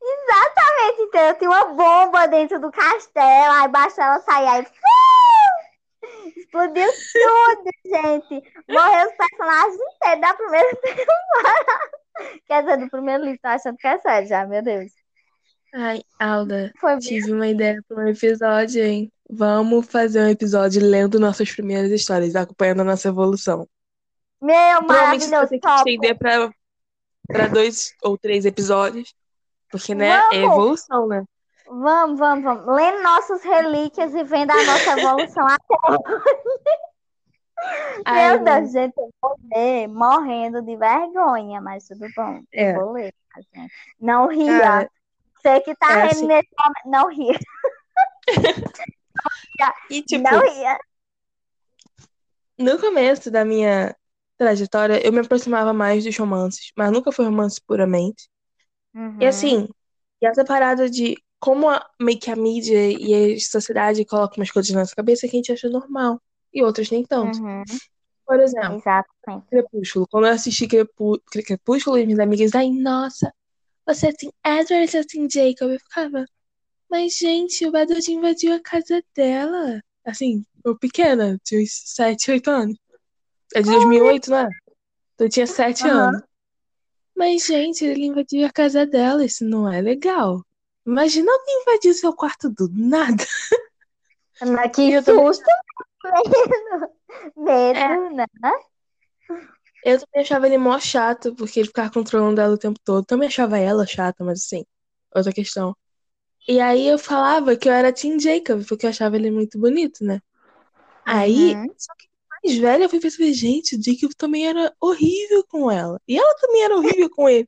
Exatamente, então eu tinha uma bomba dentro do castelo, aí baixo ela saía aí. Explodiu tudo, gente. Morreu os personagens inteiros da primeira temporada. Quer dizer, do primeiro livro, tô achando que é sério já, meu Deus. Ai, Alda, Foi bem tive uma ideia para um episódio, hein? Vamos fazer um episódio lendo nossas primeiras histórias, acompanhando a nossa evolução. meu Provavelmente você vai maravilhoso ter que estender para dois ou três episódios, porque, né, é Vamos! evolução, né? Vamos, vamos, vamos. Lendo nossas relíquias e vendo a nossa evolução até Ai, Meu. Deus, gente, eu vou ler morrendo de vergonha, mas tudo bom. É. Eu vou ler, tá, gente. Não ria. Cara, Você que tá é rindo assim- nesse momento, não ria. e tipo, Não ria. no começo da minha trajetória, eu me aproximava mais dos romances, mas nunca foi romance puramente. Uhum, E assim, e essa parada de como a, meio que a mídia e a sociedade colocam umas coisas na nossa cabeça que a gente acha normal, e outras nem tanto. uhum, Por exemplo, exatamente. Crepúsculo. Quando eu assisti Crepú- Cre- Crepúsculo, e minhas amigas, ai, nossa, você é assim, Edward, você é assim, Jacob. Eu ficava, mas gente, o Edward invadiu a casa dela. Assim, eu pequena, tinha uns 7, 8 anos. É de 2008, não é? Então eu tinha 7 Aham. anos. Mas, gente, ele invadiu a casa dela, isso não é legal. Imagina alguém invadir seu quarto do nada. Mas Que susto. Medo. Medo, É. né? Eu também achava ele mó chato, porque ele ficava controlando ela o tempo todo. Também achava ela chata, mas assim, outra questão. E aí eu falava que eu era Team Jacob, porque eu achava ele muito bonito, né? Aí, Uhum. só que mais velha, eu fui perceber, gente, o Jacob também era horrível com ela. E ela também era horrível com ele.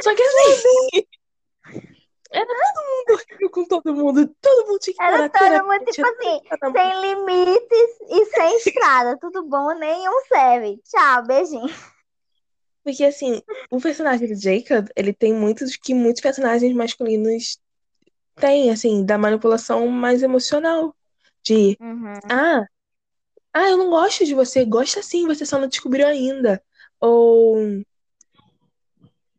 Só que assim, era todo mundo horrível com todo mundo. Todo mundo tinha que Era morar todo mundo, tipo assim, sem limites e sem estrada. Tudo bom, nenhum serve. Tchau, beijinho. Porque, assim, o personagem do Jacob, ele tem muitos que muitos personagens masculinos têm, assim, da manipulação mais emocional. De, Uhum. ah, ah, eu não gosto de você. Gosta sim, você só não descobriu ainda. Ou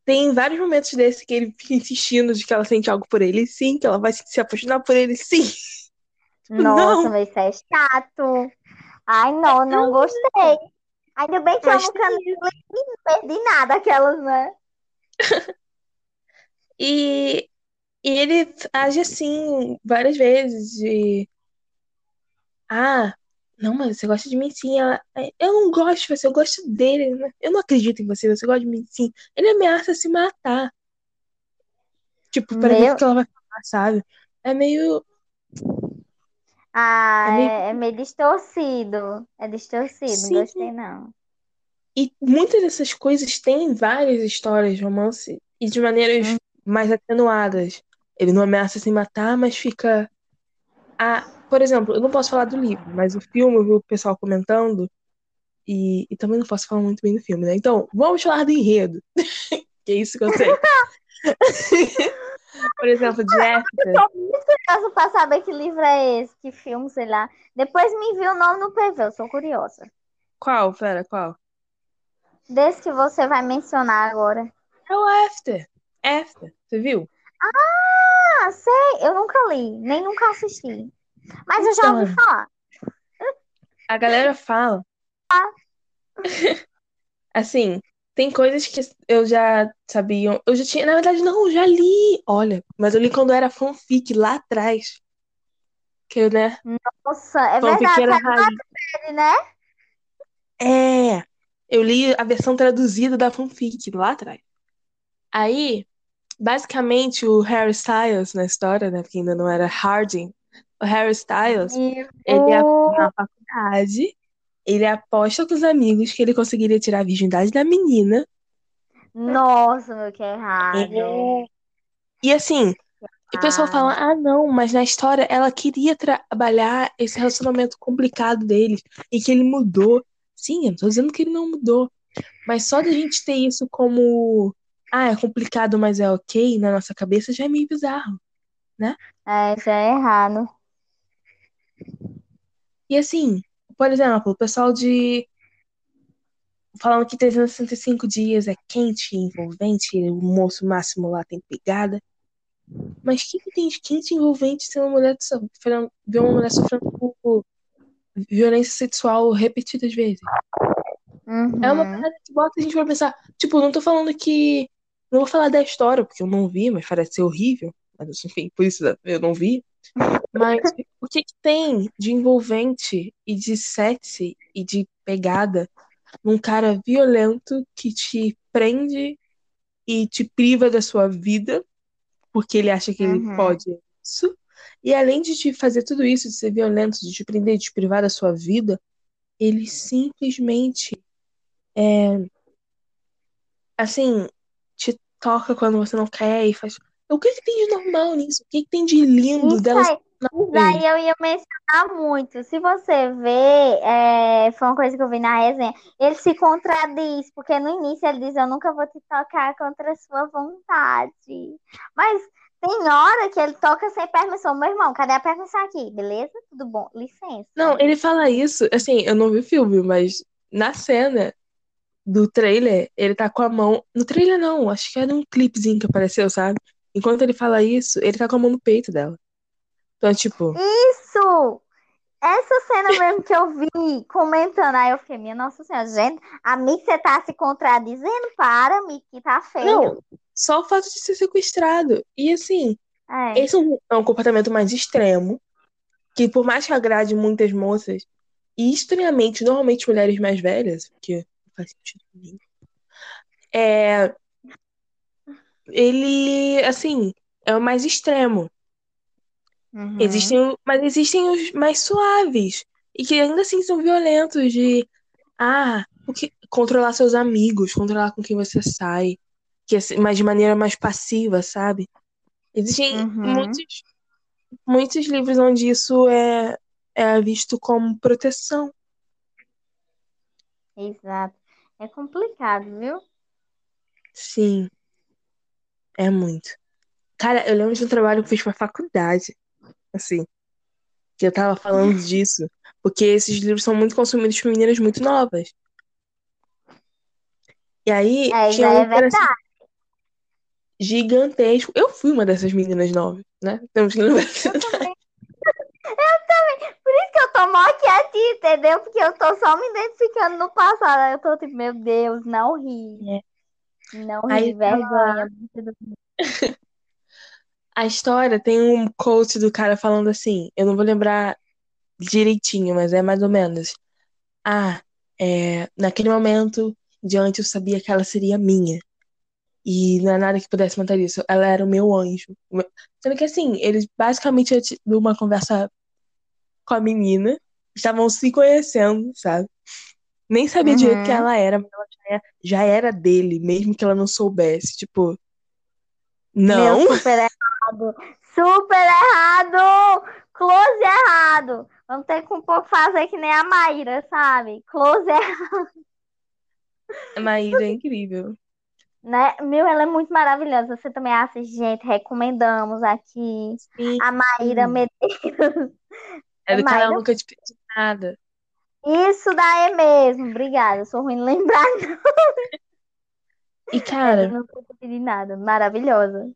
tem vários momentos desse que ele fica insistindo de que ela sente algo por ele, sim, que ela vai se apaixonar por ele, sim. Nossa, Não. mas isso é chato. Ai, não, não gostei. Ainda bem que eu Mas nunca tem li, não perdi nada, aquelas, né? E, e ele age assim várias vezes de ah, não, mas você gosta de mim sim. Ela, eu não gosto de você, eu gosto dele. né? Eu não acredito em você, você gosta de mim sim. Ele ameaça se matar. Tipo, para ver Meu- que ela vai falar, sabe? É meio. Ah, É meio- é, é meio distorcido. É distorcido, Sim. não gostei, não. E muitas dessas coisas têm várias histórias de romance e de maneiras Hum. mais atenuadas. Ele não ameaça se matar, mas fica. Ah, por exemplo, eu não posso falar do livro, mas o filme eu vi o pessoal comentando e, e também não posso falar muito bem do filme, né? Então, vamos falar do enredo. que é isso que eu sei. por exemplo, de After. Tô muito curiosa pra saber que livro é esse, que filme, sei lá. Depois me envia o nome no PV, eu sou curiosa. Qual? Pera, qual? Desse que você vai mencionar agora. É o After. After, você viu? Ah, sei, eu nunca li, nem nunca assisti. Mas eu já ouvi Então. falar. A galera fala. Assim, Tem coisas que eu já sabia. Eu já tinha. Na verdade, não, eu já li. Olha, mas eu li quando era fanfic lá atrás. Que eu, né? Nossa, é verdade. Fanfiqueira Tá raiz. série, né? É. Eu li a versão traduzida da fanfic lá atrás. Aí, basicamente, o Harry Styles na história, né? Porque ainda não era Harding. O Harry Styles, ele é na faculdade. Ele aposta com os amigos que ele conseguiria tirar a virgindade da menina. Nossa, meu, que errado. É. E assim, o pessoal fala: ah, não, mas na história ela queria trabalhar esse relacionamento complicado deles e que ele mudou. Sim, eu não tô dizendo que ele não mudou. Mas só da gente ter isso como. Ah, é complicado, mas é ok na nossa cabeça já é meio bizarro. É, isso é errado. E assim, por exemplo, o pessoal de. Falando que 365 dias é quente e envolvente, o moço máximo lá tem pegada. Mas o que, tem de quente e envolvente se uma mulher sofrendo, ver uma mulher sofrendo por violência sexual repetidas vezes? É uma Uhum. parada que bota a gente pra pensar. Tipo, não tô falando que. Não vou falar da história, porque eu não vi, mas parece ser horrível. Mas enfim, por isso eu não vi. Mas o que, que tem de envolvente e de sexy e de pegada num cara violento que te prende e te priva da sua vida, porque ele acha que ele Uhum. pode isso. E além de te fazer tudo isso, de ser violento, de te prender, de te privar da sua vida, ele simplesmente é, assim, te toca quando você não quer e faz. O que que tem de normal nisso? O que que tem de lindo Isso dela aí, isso daí eu ia mencionar muito. Se você ver, é, foi uma coisa que eu vi na resenha, ele se contradiz, porque no início ele diz, eu nunca vou te tocar contra a sua vontade. Mas tem hora que ele toca sem permissão. Meu irmão, cadê a permissão aqui? Beleza? Tudo bom? Licença. Não, ele fala isso, assim, eu não vi o filme, mas na cena do trailer, ele tá com a mão. No trailer não, acho que era um clipezinho que apareceu, sabe? Enquanto ele fala isso, ele tá com a mão no peito dela. Então, tipo, Isso! Essa cena mesmo que eu vi comentando, aí eu fiquei, minha Nossa Senhora, gente, a Mick, você tá se contradizendo? Para, Mick, que tá feio. não, só o fato de ser sequestrado. E assim, É. esse é um, é um comportamento mais extremo, que por mais que agrade muitas moças, e estranhamente, normalmente mulheres mais velhas, que não faz sentido nenhum, é, ele, assim, é o mais extremo. Uhum. Existem, mas existem os mais suaves e que ainda assim são violentos de ah, o que, controlar seus amigos, controlar com quem você sai, que é mas de maneira mais passiva, sabe? Existem Uhum. muitos, muitos livros onde isso é, é visto como proteção. Exato. É complicado, viu? Sim, é muito. Cara, eu lembro de um trabalho que eu fiz pra faculdade, assim, que eu tava falando disso, porque esses livros são muito consumidos por meninas muito novas. E aí, É, tinha é um verdade. gigantesco. Eu fui uma dessas meninas novas, né? Temos que lembrar Eu também. Eu também. Por isso que eu tô mó quietinha, entendeu? Porque eu tô só me identificando no passado. Aí eu tô tipo, meu Deus, não ri. Não Aí vergonha. A história tem um quote do cara falando assim, eu não vou lembrar direitinho, mas é mais ou menos. Ah, é, naquele momento, diante eu sabia que ela seria minha. E não é nada que pudesse matar isso. Ela era o meu anjo. Sendo que assim, eles basicamente tido uma conversa com a menina, estavam se conhecendo, sabe? Nem sabia direito quem Uhum. ela era, mas ela já era, já era dele, mesmo que ela não soubesse. Tipo, Meu, não. super errado. Super errado! Close errado! Vamos ter que fazer que nem a Maíra, sabe? Close errado. A Maíra é incrível. Né? Meu, ela é muito maravilhosa. Você também assiste, gente. Recomendamos aqui. Sim, A Maíra. Medeiros. É do canal Maíra? Nunca Te Pedi Nada. Isso daí mesmo. Obrigada. Eu sou ruim de lembrar. E, É do cara, Não Tô Pedindo Nada. Maravilhosa.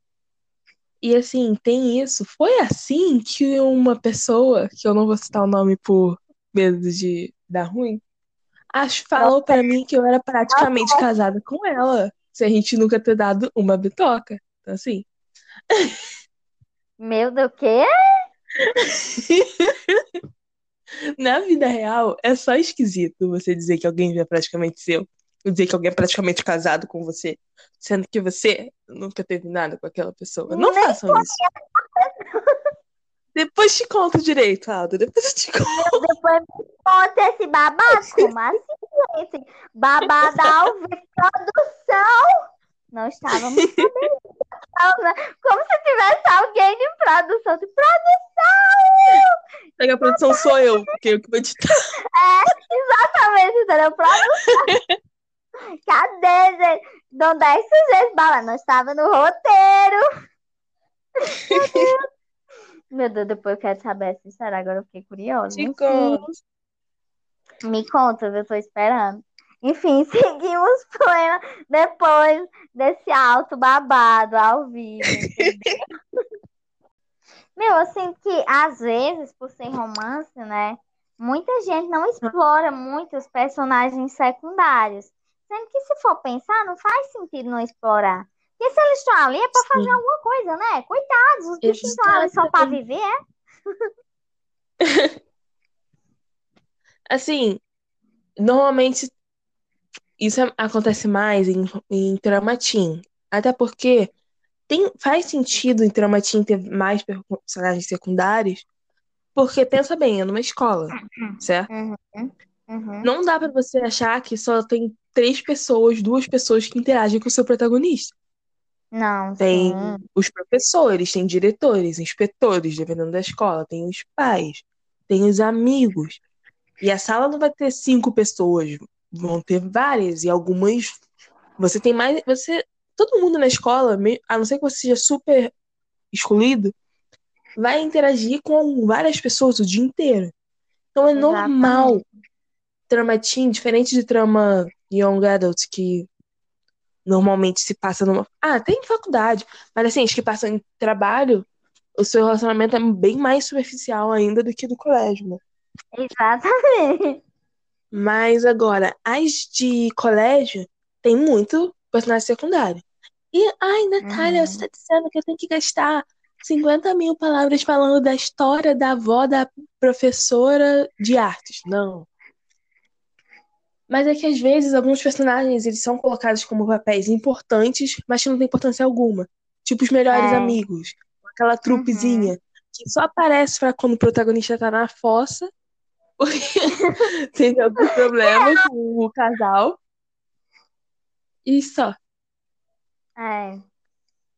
e assim, tem isso. Foi assim que uma pessoa, que eu não vou citar o nome por medo de dar ruim, Acho falou pra mim que eu era praticamente casada com ela. Se a gente nunca ter dado uma bitoca. Então, assim. Meu Deus, o quê? Na vida real, é só esquisito você dizer que alguém é praticamente seu. Ou dizer que alguém é praticamente casado com você. Sendo que você nunca teve nada com aquela pessoa. Não Nem façam isso. Depois te conto direito, Alda. Depois eu te conto. Depois me conta esse babado. Como assim, gente? Babado vivo. Produção! Não estávamos sabendo. Não? Como se tivesse alguém de produção. De produção! Pega a produção sou eu, porque eu que vou editar. Exatamente, entendeu? Produção. Cadê, gente? Dão 10 sujeitos bala. Não estava no roteiro. Meu Deus. Meu Deus, depois eu quero saber essa história. Agora eu fiquei curiosa. Me conta, eu tô esperando. Enfim, seguimos plena depois desse alto babado ao vivo. Meu, eu sinto que às vezes, por ser romance, né? Muita gente não explora muito os personagens secundários. Sendo que se for pensar, não faz sentido não explorar. Porque se eles estão ali é pra fazer Sim. alguma coisa, né? Coitados, os bichinhos estão ali só pra viver, é? Assim, normalmente isso acontece mais em, em trama teen. Até porque tem, faz sentido em trama teen ter mais personagens secundários. Porque pensa bem, é numa escola, certo? Uhum, uhum. Não dá pra você achar que só tem três pessoas, duas pessoas que interagem com o seu protagonista. Não, Tem sim. os professores, tem diretores, inspetores, dependendo da escola, tem os pais, tem os amigos. E a sala não vai ter cinco pessoas, vão ter várias, e algumas. Você tem mais. Você. Todo mundo na escola, a não ser que você seja super excluído, vai interagir com várias pessoas o dia inteiro. Então é normal Exatamente. trama teen, diferente de trama young adult, que normalmente se passa numa. Ah, tem em faculdade, mas assim, as que passam em trabalho, o seu relacionamento é bem mais superficial ainda do que do colégio, né? Exatamente. Mas agora, as de colégio tem muito personagem secundário. E, ai, Natália, Uhum. você tá dizendo que eu tenho que gastar 50 mil palavras falando da história da avó da professora de artes. Não. Mas é que às vezes alguns personagens eles são colocados como papéis importantes, mas que não tem importância alguma. Tipo os melhores É. amigos, aquela trupezinha que só aparece pra quando o protagonista tá na fossa, porque teve algum problema com o casal. E só. É.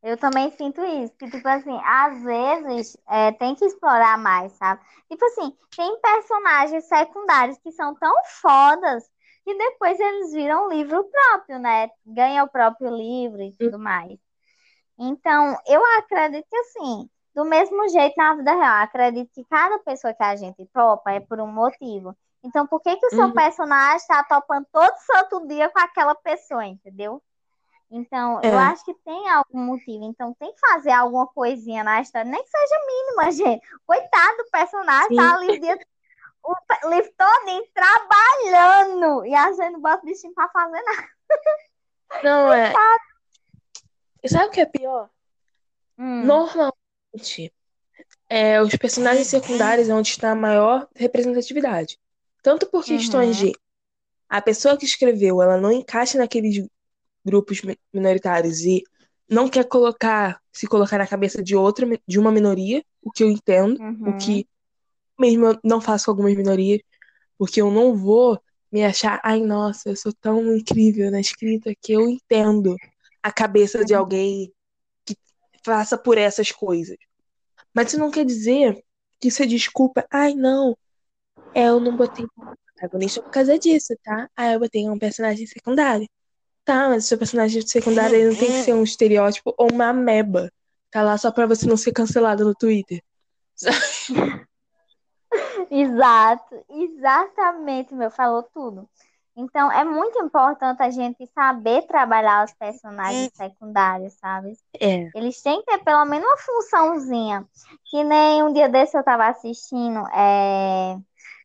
Eu também sinto isso, que, tipo assim, às vezes é, tem que explorar mais, sabe? Tipo assim, tem personagens secundários que são tão fodas que depois eles viram livro próprio, né? Ganha o próprio livro e tudo mais. Então, eu acredito que, assim, do mesmo jeito na vida real, acredito que cada pessoa que a gente topa é por um motivo. Então, por que que o seu Uhum. personagem tá topando todo santo dia com aquela pessoa, entendeu? Então, eu É. acho que tem algum motivo. Então, tem que fazer alguma coisinha na história, nem que seja mínima, gente. Coitado do personagem, tá ali o dia, o livro todo trabalhando. E a gente não bota o bichinho pra fazer nada. Não é. Sabe o que é pior? Hum, Normalmente, é, os personagens secundários é onde está a maior representatividade. Tanto por questões Uhum. de a pessoa que escreveu, ela não encaixa naqueles grupos mi- minoritários e não quer colocar, se colocar na cabeça de outra, de uma minoria, o que eu entendo, o uhum. que mesmo eu não faço com algumas minorias, porque eu não vou me achar, ai, nossa, eu sou tão incrível na escrita que eu entendo a cabeça de alguém faça por essas coisas. Mas isso não quer dizer que isso é desculpa. Ai, não, é, eu não botei protagonista por causa disso, tá? Ah, eu botei um personagem secundário. Tá, mas o seu personagem secundário ele não tem que ser um estereótipo ou uma ameba. Tá lá só pra você não ser cancelado no Twitter. Exato, exatamente, meu, falou tudo. Então, é muito importante a gente saber trabalhar os personagens secundários, sabe? É. Eles têm que ter pelo menos uma funçãozinha. Que nem um dia desse eu tava assistindo é,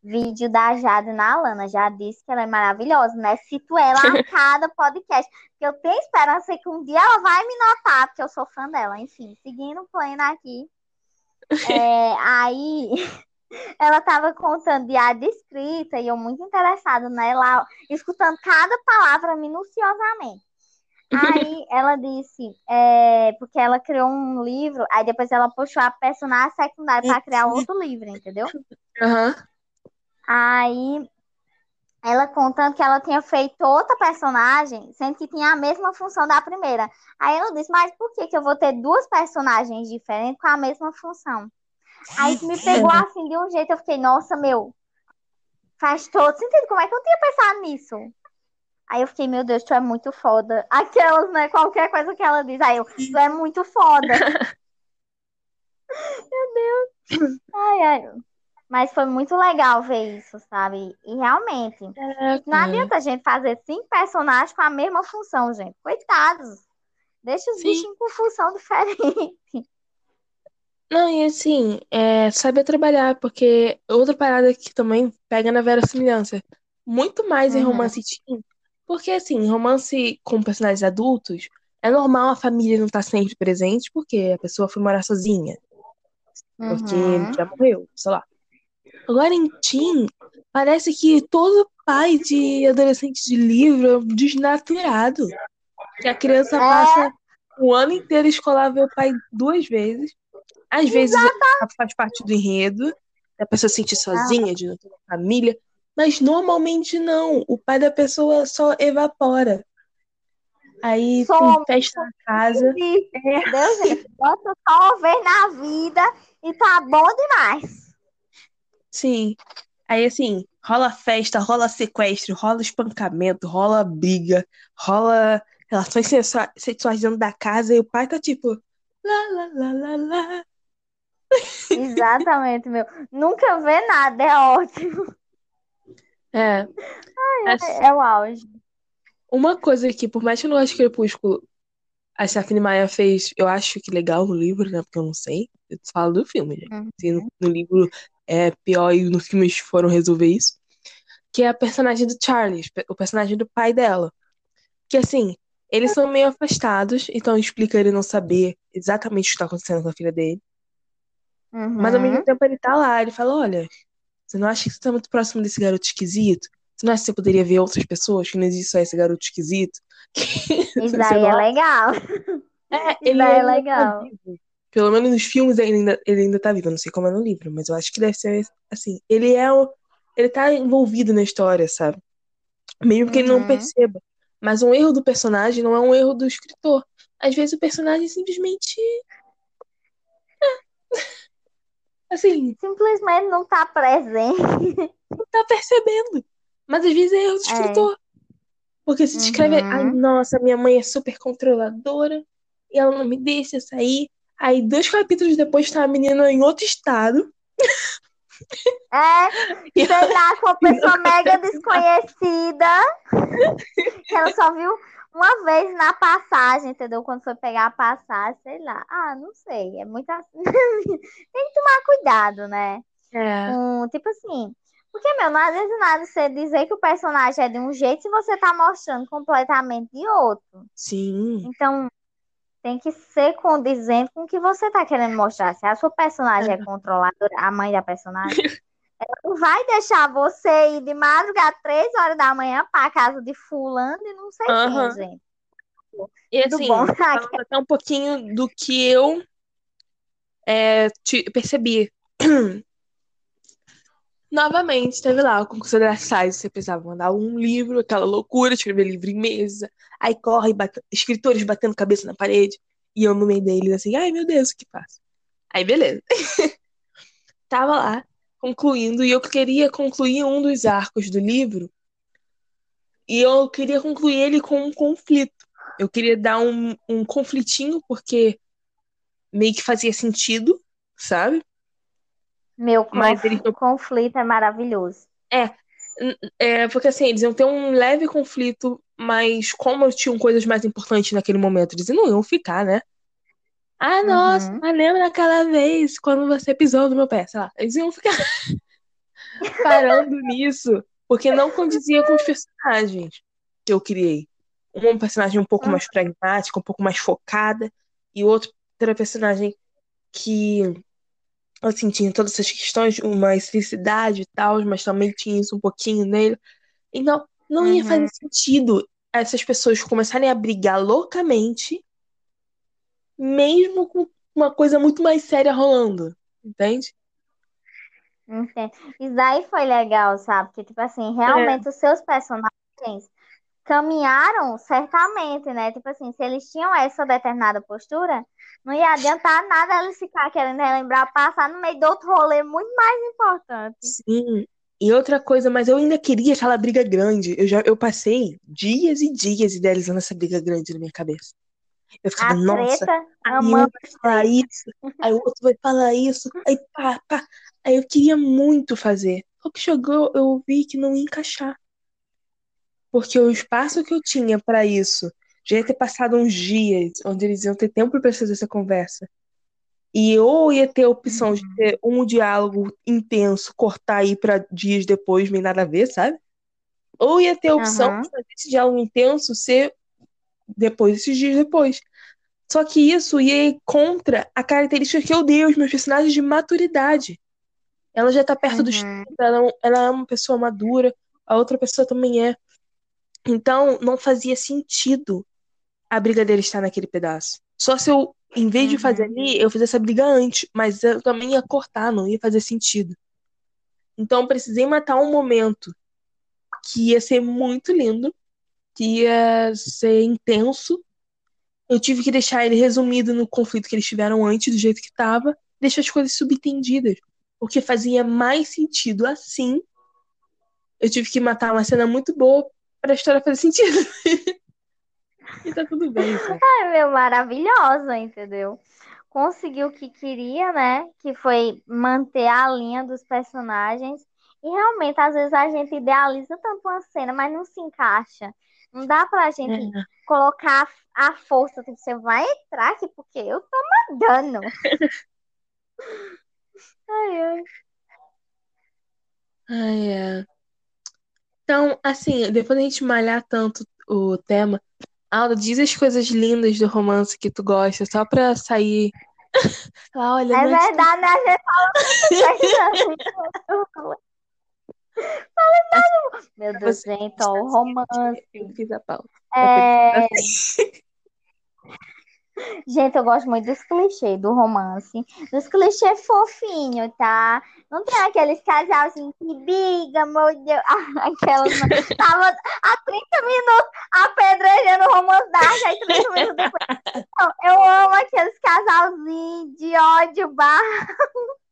vídeo da Jade na Lana. Já disse que ela é maravilhosa, né? Cito ela a cada podcast. Eu tenho esperança que um dia ela vai me notar, porque eu sou fã dela. Enfim, seguindo o pleno aqui. É, aí ela estava contando diário de escrita e eu muito interessada nela, escutando cada palavra minuciosamente. Aí ela disse, é, porque ela criou um livro, aí depois ela puxou a personagem secundária para criar outro livro, entendeu? Aham. Aí ela contando que ela tinha feito outra personagem, sendo que tinha a mesma função da primeira. Aí ela disse, mas por que, que eu vou ter duas personagens diferentes com a mesma função? Aí me pegou assim de um jeito, eu fiquei, nossa, meu, faz todo sentido. Como é que eu tinha pensado nisso? Aí eu fiquei, meu Deus, tu é muito foda. Aquelas, né? Qualquer coisa que ela diz. Aí eu, tu é muito foda. meu Deus. Ai, ai. Mas foi muito legal ver isso, sabe? E realmente, não adianta a gente fazer cinco personagens com a mesma função, gente. Coitados. Deixa os Sim. bichinhos com função diferente. Não, e assim, é saber trabalhar, porque outra parada que também pega na verossimilhança. Muito mais em Uhum. romance teen. Porque, assim, romance com personagens adultos, é normal a família não estar sempre presente, porque a pessoa foi morar sozinha. Porque Uhum. já morreu, sei lá. Agora em teen, parece que todo pai de adolescente de livro é um desnaturado. Que a criança É. passa o ano inteiro escolar ver o pai duas vezes. Às vezes faz parte do enredo, da pessoa se sentir sozinha, de não ter uma família. Mas normalmente não. O pai da pessoa só evapora. Aí tem Somos. festa na casa. Isso, Entendeu, gente? Bota só uma vez na vida e tá bom demais. Sim. Aí assim, rola festa, rola sequestro, rola espancamento, rola briga, rola relações sexua- sexuais dentro da casa e o pai tá tipo. Lá, lá, lá, lá, lá. Exatamente, meu. Nunca vê nada, é ótimo. É. Assim, É o auge. Uma coisa que, por mais que eu não de Crepúsculo, a Stephanie Meyer fez, eu acho que legal no livro, né? Porque eu não sei. Eu falo do filme, gente. Uhum. Se no, no livro é pior e no filme eles foram resolver isso. Que é a personagem do Charlie, o personagem do pai dela. Que assim, eles são meio afastados, então explica ele não saber exatamente o que está acontecendo com a filha dele. Mas ao mesmo Uhum. tempo ele tá lá, ele fala: Olha, você não acha que você tá muito próximo desse garoto esquisito? Você não acha que você poderia ver outras pessoas que não existe só esse garoto esquisito? Isso daí é legal. É, ele é tá legal. vivo. Pelo menos nos filmes ele ainda, ele ainda tá vivo. Eu não sei como é no livro, mas eu acho que deve ser assim. Ele é o. Ele tá envolvido na história, sabe? Mesmo que ele não Uhum. perceba. Mas um erro do personagem não é um erro do escritor. Às vezes o personagem simplesmente. É. Assim, Simplesmente não tá presente. não tá percebendo. Mas às vezes é erro do É. escritor. Porque se descreve, Uhum. ai, nossa, minha mãe é super controladora e ela não me deixa sair. Aí, dois capítulos depois, tá a menina em outro estado. É, E sei lá, com uma pessoa mega desconhecida. Que ela só viu uma vez na passagem, entendeu? Quando foi pegar a passagem, sei lá. Ah, não sei. É muito assim. Tem que tomar cuidado, né? É, Com, tipo assim. Porque, meu, não adianta nada você dizer que o personagem é de um jeito se você tá mostrando completamente de outro. sim. Então, tem que ser condizente com o que você tá querendo mostrar. Se a sua personagem é controladora, a mãe da personagem, não vai deixar você ir de madrugada, três horas da manhã, pra casa de fulano e não sei Aham. quem, gente. E assim, bom? falando até um pouquinho do que eu é, percebi. Novamente, teve lá o concurso da SAIS, você precisava mandar um livro, aquela loucura, escrever livro em mesa, aí corre, escritores batendo cabeça na parede, e eu no meio deles assim, ai meu Deus, o que faço? Aí beleza. Tava lá, concluindo, e eu queria concluir um dos arcos do livro, e eu queria concluir ele com um conflito. Eu queria dar um, um conflitinho, porque meio que fazia sentido, sabe? Meu Mas conf- não- conflito é maravilhoso. É, porque assim, eles iam ter um leve conflito, mas como tinham coisas mais importantes naquele momento, eles não iam ficar, né? Ah, nossa, Uhum. mas lembra daquela vez quando você pisou no meu pé, sei lá. Eles iam ficar. parando nisso, porque não condizia com os personagens que eu criei. Um personagem um pouco mais pragmático, um pouco mais focada, e outro personagem que assim, tinha todas essas questões, uma felicidade e tal, mas também tinha isso um pouquinho nele. Então, não uhum. ia fazer sentido essas pessoas começarem a brigar loucamente, mesmo com uma coisa muito mais séria rolando, entende? Entendo. Isso daí foi legal, sabe? Porque, tipo assim, realmente é. os seus personagens caminharam certamente, né? Tipo assim, se eles tinham essa determinada postura, não ia adiantar nada eles ficar querendo relembrar, passar no meio do outro rolê muito mais importante. Sim. E outra coisa, mas eu ainda queria aquela briga grande. Eu já eu passei dias e dias idealizando essa briga grande na minha cabeça. Eu ficava, a nossa, treta, aí um vai falar isso, aí o outro vai falar isso, aí pá, pá. Aí eu queria muito fazer. Só que chegou, eu vi que não ia encaixar. Porque o espaço que eu tinha para isso já ia ter passado uns dias onde eles iam ter tempo para fazer essa conversa. E ou ia ter a opção de ter um diálogo intenso, cortar aí para dias depois, nem nada a ver, sabe? Ou ia ter a opção uhum. de fazer esse diálogo intenso ser depois, esses dias depois. Só que isso ia contra a característica que eu dei aos meus personagens de maturidade. Ela já tá perto uhum. dos 30, ela, ela é uma pessoa madura, a outra pessoa também é. Então, não fazia sentido a briga dele estar naquele pedaço. Só se eu, em vez de fazer uhum. ali, eu fizesse a briga antes, mas eu também ia cortar, não ia fazer sentido. Então, precisei matar um momento que ia ser muito lindo, que ia ser intenso. Eu tive que deixar ele resumido no conflito que eles tiveram antes, do jeito que estava, deixar as coisas subentendidas. Porque fazia mais sentido assim. Eu tive que matar uma cena muito boa para a história fazer sentido. e tá tudo bem. Cara. Ai, meu, maravilhosa, entendeu? Conseguiu o que queria, né? Que foi manter a linha dos personagens. E realmente, às vezes a gente idealiza tanto uma cena, mas não se encaixa. Não dá pra gente é. colocar a força, tipo, você vai entrar aqui porque eu tô mandando. ai, ai. Ai, é. Então, assim, depois a gente malhar tanto o tema, Alda, diz as coisas lindas do romance que tu gosta, só pra sair. ah, olha, é verdade, né? A gente fala Meu Deus, gente, ó, o romance. Eu fiz a pauta. É... Gente, eu gosto muito dos clichês do romance. Dos clichês fofinhos, tá? Não tem aqueles casalzinhos que briga, meu Deus. Aquelas. Tava há 30 minutos apedrejando o romance da aí 30 minutos depois. Não, eu amo aqueles casalzinhos de ódio barra.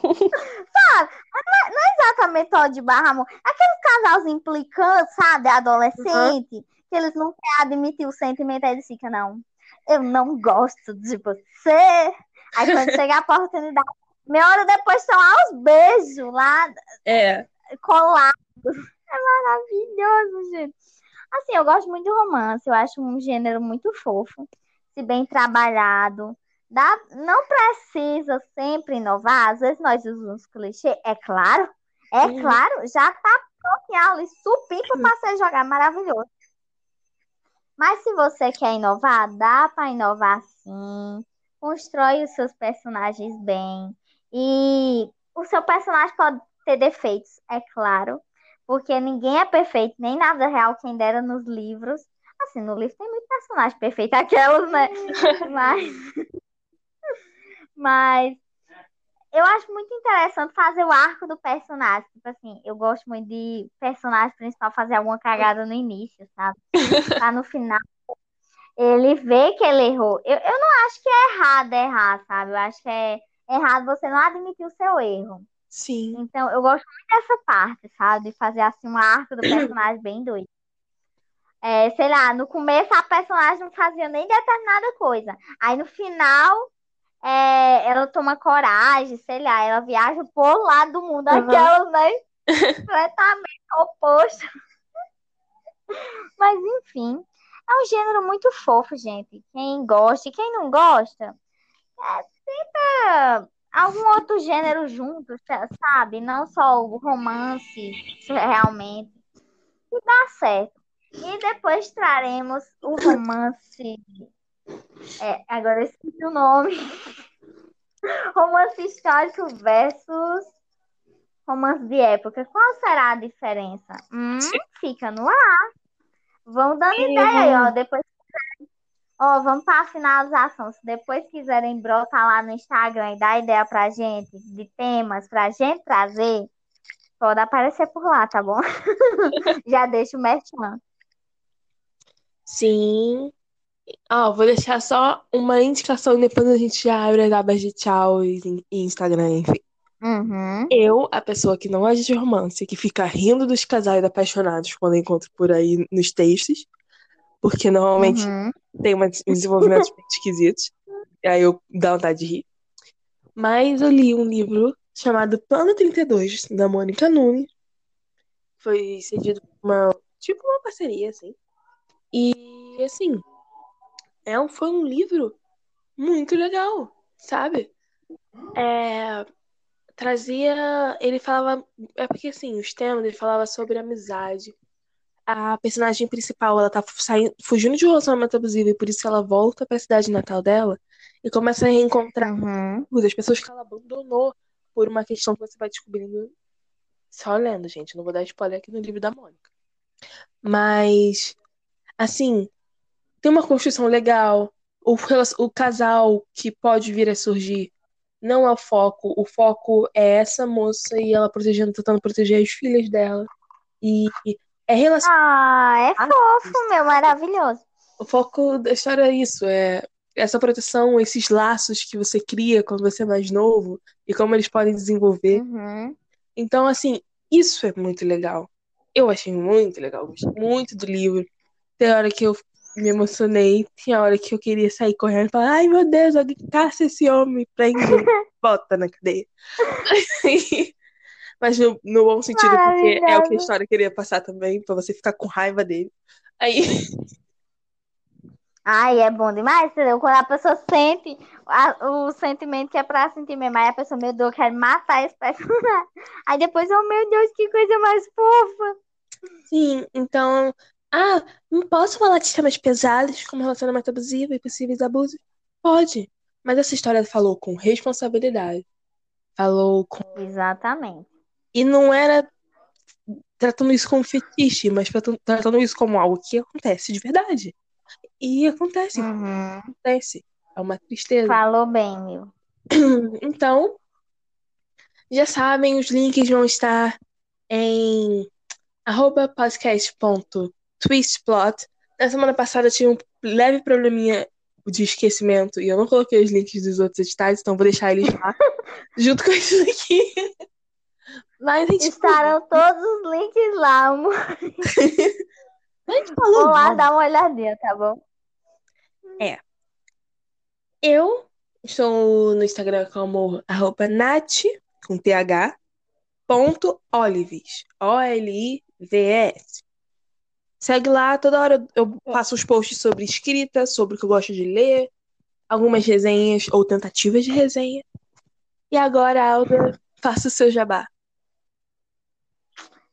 sabe? Não é, não é exatamente ódio barra amor. Aqueles casalzinhos implicantes, sabe? Adolescente. Uhum. Que eles não querem admitir o sentimento, aí eles ficam, não eu não gosto de você. Aí quando chega a oportunidade, meia hora depois estão aos beijos lá, é. colados. É maravilhoso, gente. Assim, eu gosto muito de romance, eu acho um gênero muito fofo, se bem trabalhado. Dá, não precisa sempre inovar, às vezes nós usamos clichê, é claro, é uhum. claro, já tá pronto ali, supimpa para você jogar, maravilhoso. Mas se você quer inovar, dá para inovar sim. Constrói os seus personagens bem. E o seu personagem pode ter defeitos, é claro. Porque ninguém é perfeito, nem na vida real, quem dera nos livros. Assim, no livro tem muito personagem perfeito, aquelas, né? Mas. Mas eu acho muito interessante fazer o arco do personagem. Tipo assim, eu gosto muito de personagem principal fazer alguma cagada no início, sabe? Tá no final. Ele vê que ele errou. Eu, eu não acho que é errado errar, sabe? Eu acho que é errado você não admitir o seu erro. Sim. Então, eu gosto muito dessa parte, sabe? De fazer assim um arco do personagem bem doido. É, sei lá, no começo a personagem não fazia nem determinada coisa. Aí no final é, ela toma coragem, sei lá, ela viaja por lá do mundo, uhum. aquelas, né? Completamente oposto. Mas enfim, é um gênero muito fofo, gente. Quem gosta e quem não gosta, é, tenta algum outro gênero junto, sabe? Não só o romance, realmente. E dá certo. E depois traremos o romance. É, agora eu esqueci o nome. romance histórico versus romance de época. Qual será a diferença? Hum, fica no ar. Vão dando ideia aí, ó. Depois Ó, vamos para a finalização. Se depois quiserem brotar lá no Instagram e dar ideia pra gente de temas pra gente trazer, pode aparecer por lá, tá bom? Já deixa o merchan. Sim. Oh, vou deixar só uma indicação e depois a gente já abre as abas de tchau e, Instagram, enfim. Uhum. Eu, a pessoa que não gosta de romance, que fica rindo dos casais apaixonados quando encontro por aí nos textos, porque normalmente uhum. tem uns desenvolvimentos esquisitos. E aí eu dá vontade de rir. Mas eu li um livro chamado Plano 32, da Mônica Nunes. Foi cedido por uma. Tipo uma parceria, assim. E assim. É um, foi um livro muito legal, sabe? É, trazia. Ele falava. É porque assim, os temas, ele falava sobre amizade, a personagem principal, ela tá saindo, fugindo de um relacionamento abusivo e por isso ela volta para a cidade natal dela e começa a reencontrar uhum. as pessoas que ela abandonou por uma questão que você vai descobrindo só lendo, gente. Não vou dar spoiler aqui no livro da Mônica. Mas, assim, tem uma construção legal. O, o casal que pode vir a surgir não é o foco. O foco é essa moça e ela protegendo, tentando proteger as filhas dela. E é relação... Ah, é fofo, meu, maravilhoso. O foco da história é isso, é essa proteção, esses laços que você cria quando você é mais novo e como eles podem desenvolver. Uhum. Então, assim, isso é muito legal. Eu achei muito legal, gostei muito do livro. Tem hora que eu me emocionei, tinha hora que eu queria sair correndo e falar: ai meu Deus, alguém caça esse homem, prende, bota na cadeia. Mas no, no bom sentido, porque é o que a história queria passar também, pra você ficar com raiva dele. Aí. Ai, é bom demais, entendeu? Quando a pessoa sente a, o sentimento que é pra sentir mesmo, aí a pessoa, meu Deus, quer matar esse personagem. Aí depois, oh meu Deus, que coisa mais fofa. Sim, então. Ah, não posso falar de temas pesados como relacionamento abusivo e possíveis abusos? Pode. Mas essa história falou com responsabilidade. Falou com. Exatamente. E não era tratando isso como fetiche, mas tratando isso como algo que acontece de verdade. E acontece. Uhum. Acontece. É uma tristeza. Falou bem, meu. Então, já sabem, os links vão estar em arroba podcast.twistplot. Na semana passada eu tive um leve probleminha de esquecimento e eu não coloquei os links dos outros editais, então vou deixar eles lá, junto com isso aqui. Mas a gente Estarão todos os links lá, amor. a gente falou. Vou lá dar uma olhadinha, tá bom? É. Eu estou no Instagram como arroba Nath, com TH, ponto Olives. O-L-I-V-S. Segue lá, toda hora eu faço os posts sobre escrita, sobre o que eu gosto de ler, algumas resenhas ou tentativas de resenha. E agora, Alda, faça o seu jabá.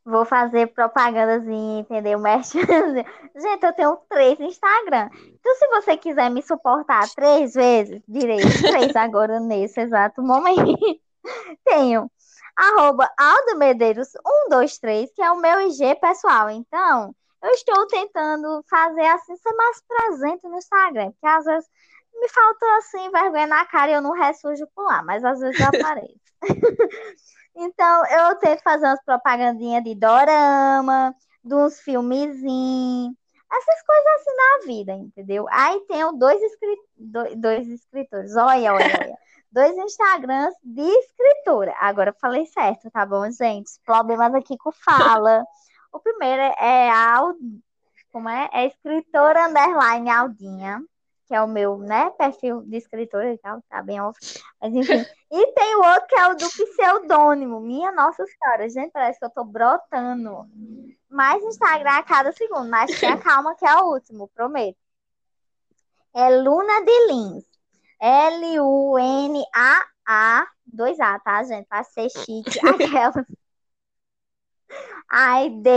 Vou fazer propagandazinha, entendeu? Mexe. Gente, eu tenho três Instagram. Então, se você quiser me suportar três vezes, direito, três agora nesse exato momento, tenho arroba Aldo Medeiros 123, que é o meu IG pessoal. Então, eu estou tentando fazer assim, ser mais presente no Instagram, porque às vezes me falta assim, vergonha na cara e eu não ressurjo por lá, mas às vezes eu apareço. Então, eu tento fazer umas propagandinhas de dorama, de uns filmezinhos, essas coisas assim na vida, entendeu? Aí tenho dois, escrit... dois escritores, olha, olha, olha. Dois Instagrams de escritora. Agora eu falei certo, tá bom, gente? Problemas aqui com fala. O primeiro é a como é? É escritora underline Aldinha que é o meu, né, perfil de escritora e tal, tá bem off. Mas enfim. E tem o outro que é o do pseudônimo. Minha Nossa Senhora, gente, parece que eu tô brotando. Mais Instagram a cada segundo, mas tenha calma que é o último, prometo. É Luna de Lins. L-U-N-A-A dois A, tá, gente? Pra ser chique. Aquela. Aí D,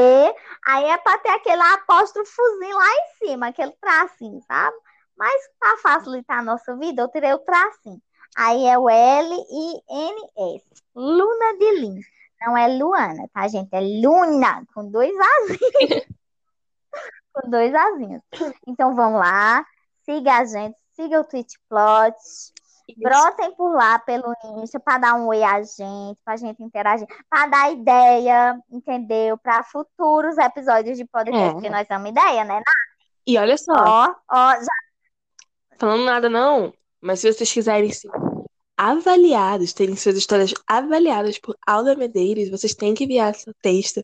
aí é pra ter aquele apóstrofozinho lá em cima, aquele tracinho, sabe? Mas pra facilitar a nossa vida, eu tirei o tracinho. Aí é o L I N S. Luna de Lins. Não é Luana, tá, gente? É Luna, com dois azinhos. com dois azinhos. Então vamos lá. Siga a gente, siga o Twitch Plot. Brotem por lá pelo Insta para dar um oi a gente, para a gente interagir, para dar ideia, entendeu? Para futuros episódios de podcast, é. porque nós temos ideia, né? E olha só. Ó, ó, já. Falando nada não, mas se vocês quiserem ser avaliados, terem suas histórias avaliadas por Alda Medeiros, vocês têm que enviar seu texto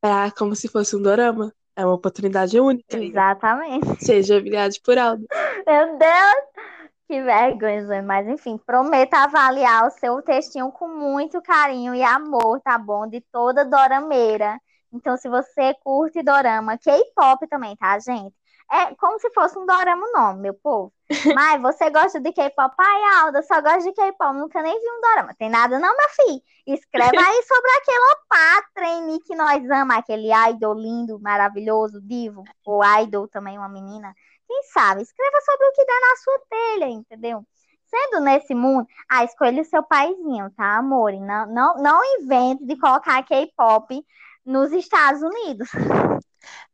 para como se fosse um dorama. É uma oportunidade única. Exatamente. Seja avaliados por Alda. Meu Deus! Que vergonha, mas enfim, prometa avaliar o seu textinho com muito carinho e amor, tá bom? De toda dorameira. Então, se você curte dorama, K-pop também, tá, gente? É como se fosse um dorama nome, meu povo. Mas você gosta de K-pop? Ai, Alda, só gosto de K-pop, nunca nem vi um dorama. Tem nada não, minha filha. Escreva aí sobre aquele opá trainee que nós amamos, aquele idol lindo, maravilhoso, divo, ou idol também, uma menina. Quem sabe? Escreva sobre o que dá na sua telha, entendeu? Sendo nesse mundo, ah, escolha o seu paizinho, tá, amor? Não, não, não invente de colocar K-pop nos Estados Unidos.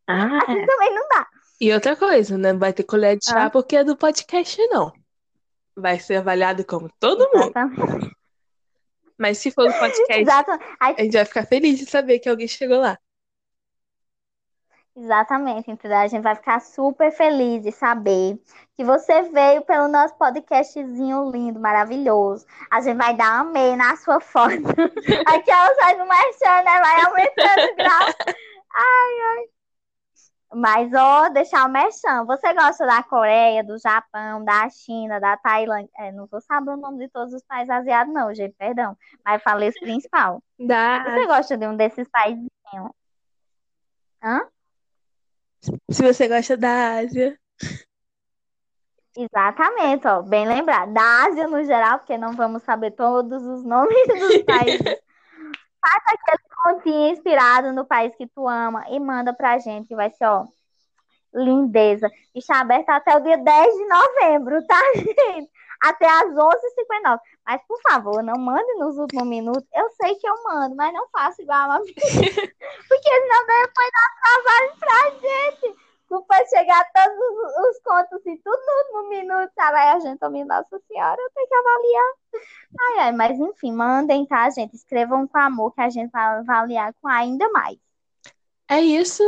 Ah, assim também não dá. E outra coisa, né? Vai ter colher de chá ah. porque é do podcast, não. Vai ser avaliado como todo Exatamente. mundo. Mas se for do podcast, Exato. a gente vai ficar feliz de saber que alguém chegou lá. Exatamente, entendeu? A gente vai ficar super feliz de saber que você veio pelo nosso podcastzinho lindo, maravilhoso. A gente vai dar um amei na sua foto. Aqui ela sai do marchando, né? Vai aumentando o grau. Ai, ai. Mas, ó, deixar o merchan. Você gosta da Coreia, do Japão, da China, da Tailândia? É, não vou saber o nome de todos os países asiáticos, não, gente, perdão. Mas falei esse principal. Da... Você gosta de um desses países? Hã? Se você gosta da Ásia. Exatamente, ó, bem lembrado. Da Ásia no geral, porque não vamos saber todos os nomes dos países. Faz aquele continho inspirado no país que tu ama e manda pra gente, que vai ser, ó, lindeza. Está aberto até o dia 10 de novembro, tá, gente? Até às 11h59. Mas, por favor, não mande nos últimos minutos. Eu sei que eu mando, mas não faça igual a uma Porque senão depois dá trabalho pra gente. Depois chegar todos os, os contos e assim, tudo no último minuto, sabe? Aí a gente, oh, Nossa Senhora, eu tenho que avaliar. Ai, ai, mas enfim, mandem, tá, gente? Escrevam com amor que a gente vai avaliar com ainda mais. É isso.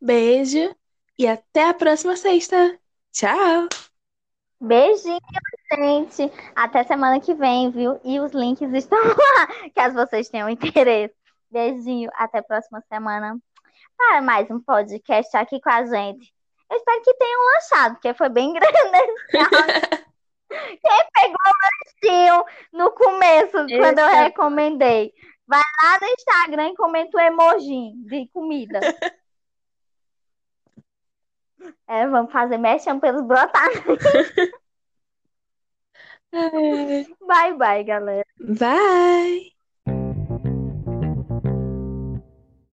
Beijo e até a próxima sexta. Tchau! Beijinho, gente. Até semana que vem, viu? E os links estão lá, caso vocês tenham interesse. Beijinho, até a próxima semana para mais um podcast aqui com a gente. Eu espero que tenham lanchado, porque foi bem grande esse Quem pegou o lanchinho no começo, quando eu recomendei? Vai lá no Instagram e comenta o emoji de comida. É, vamos fazer mexão pelos brotados. bye, bye, galera. Bye.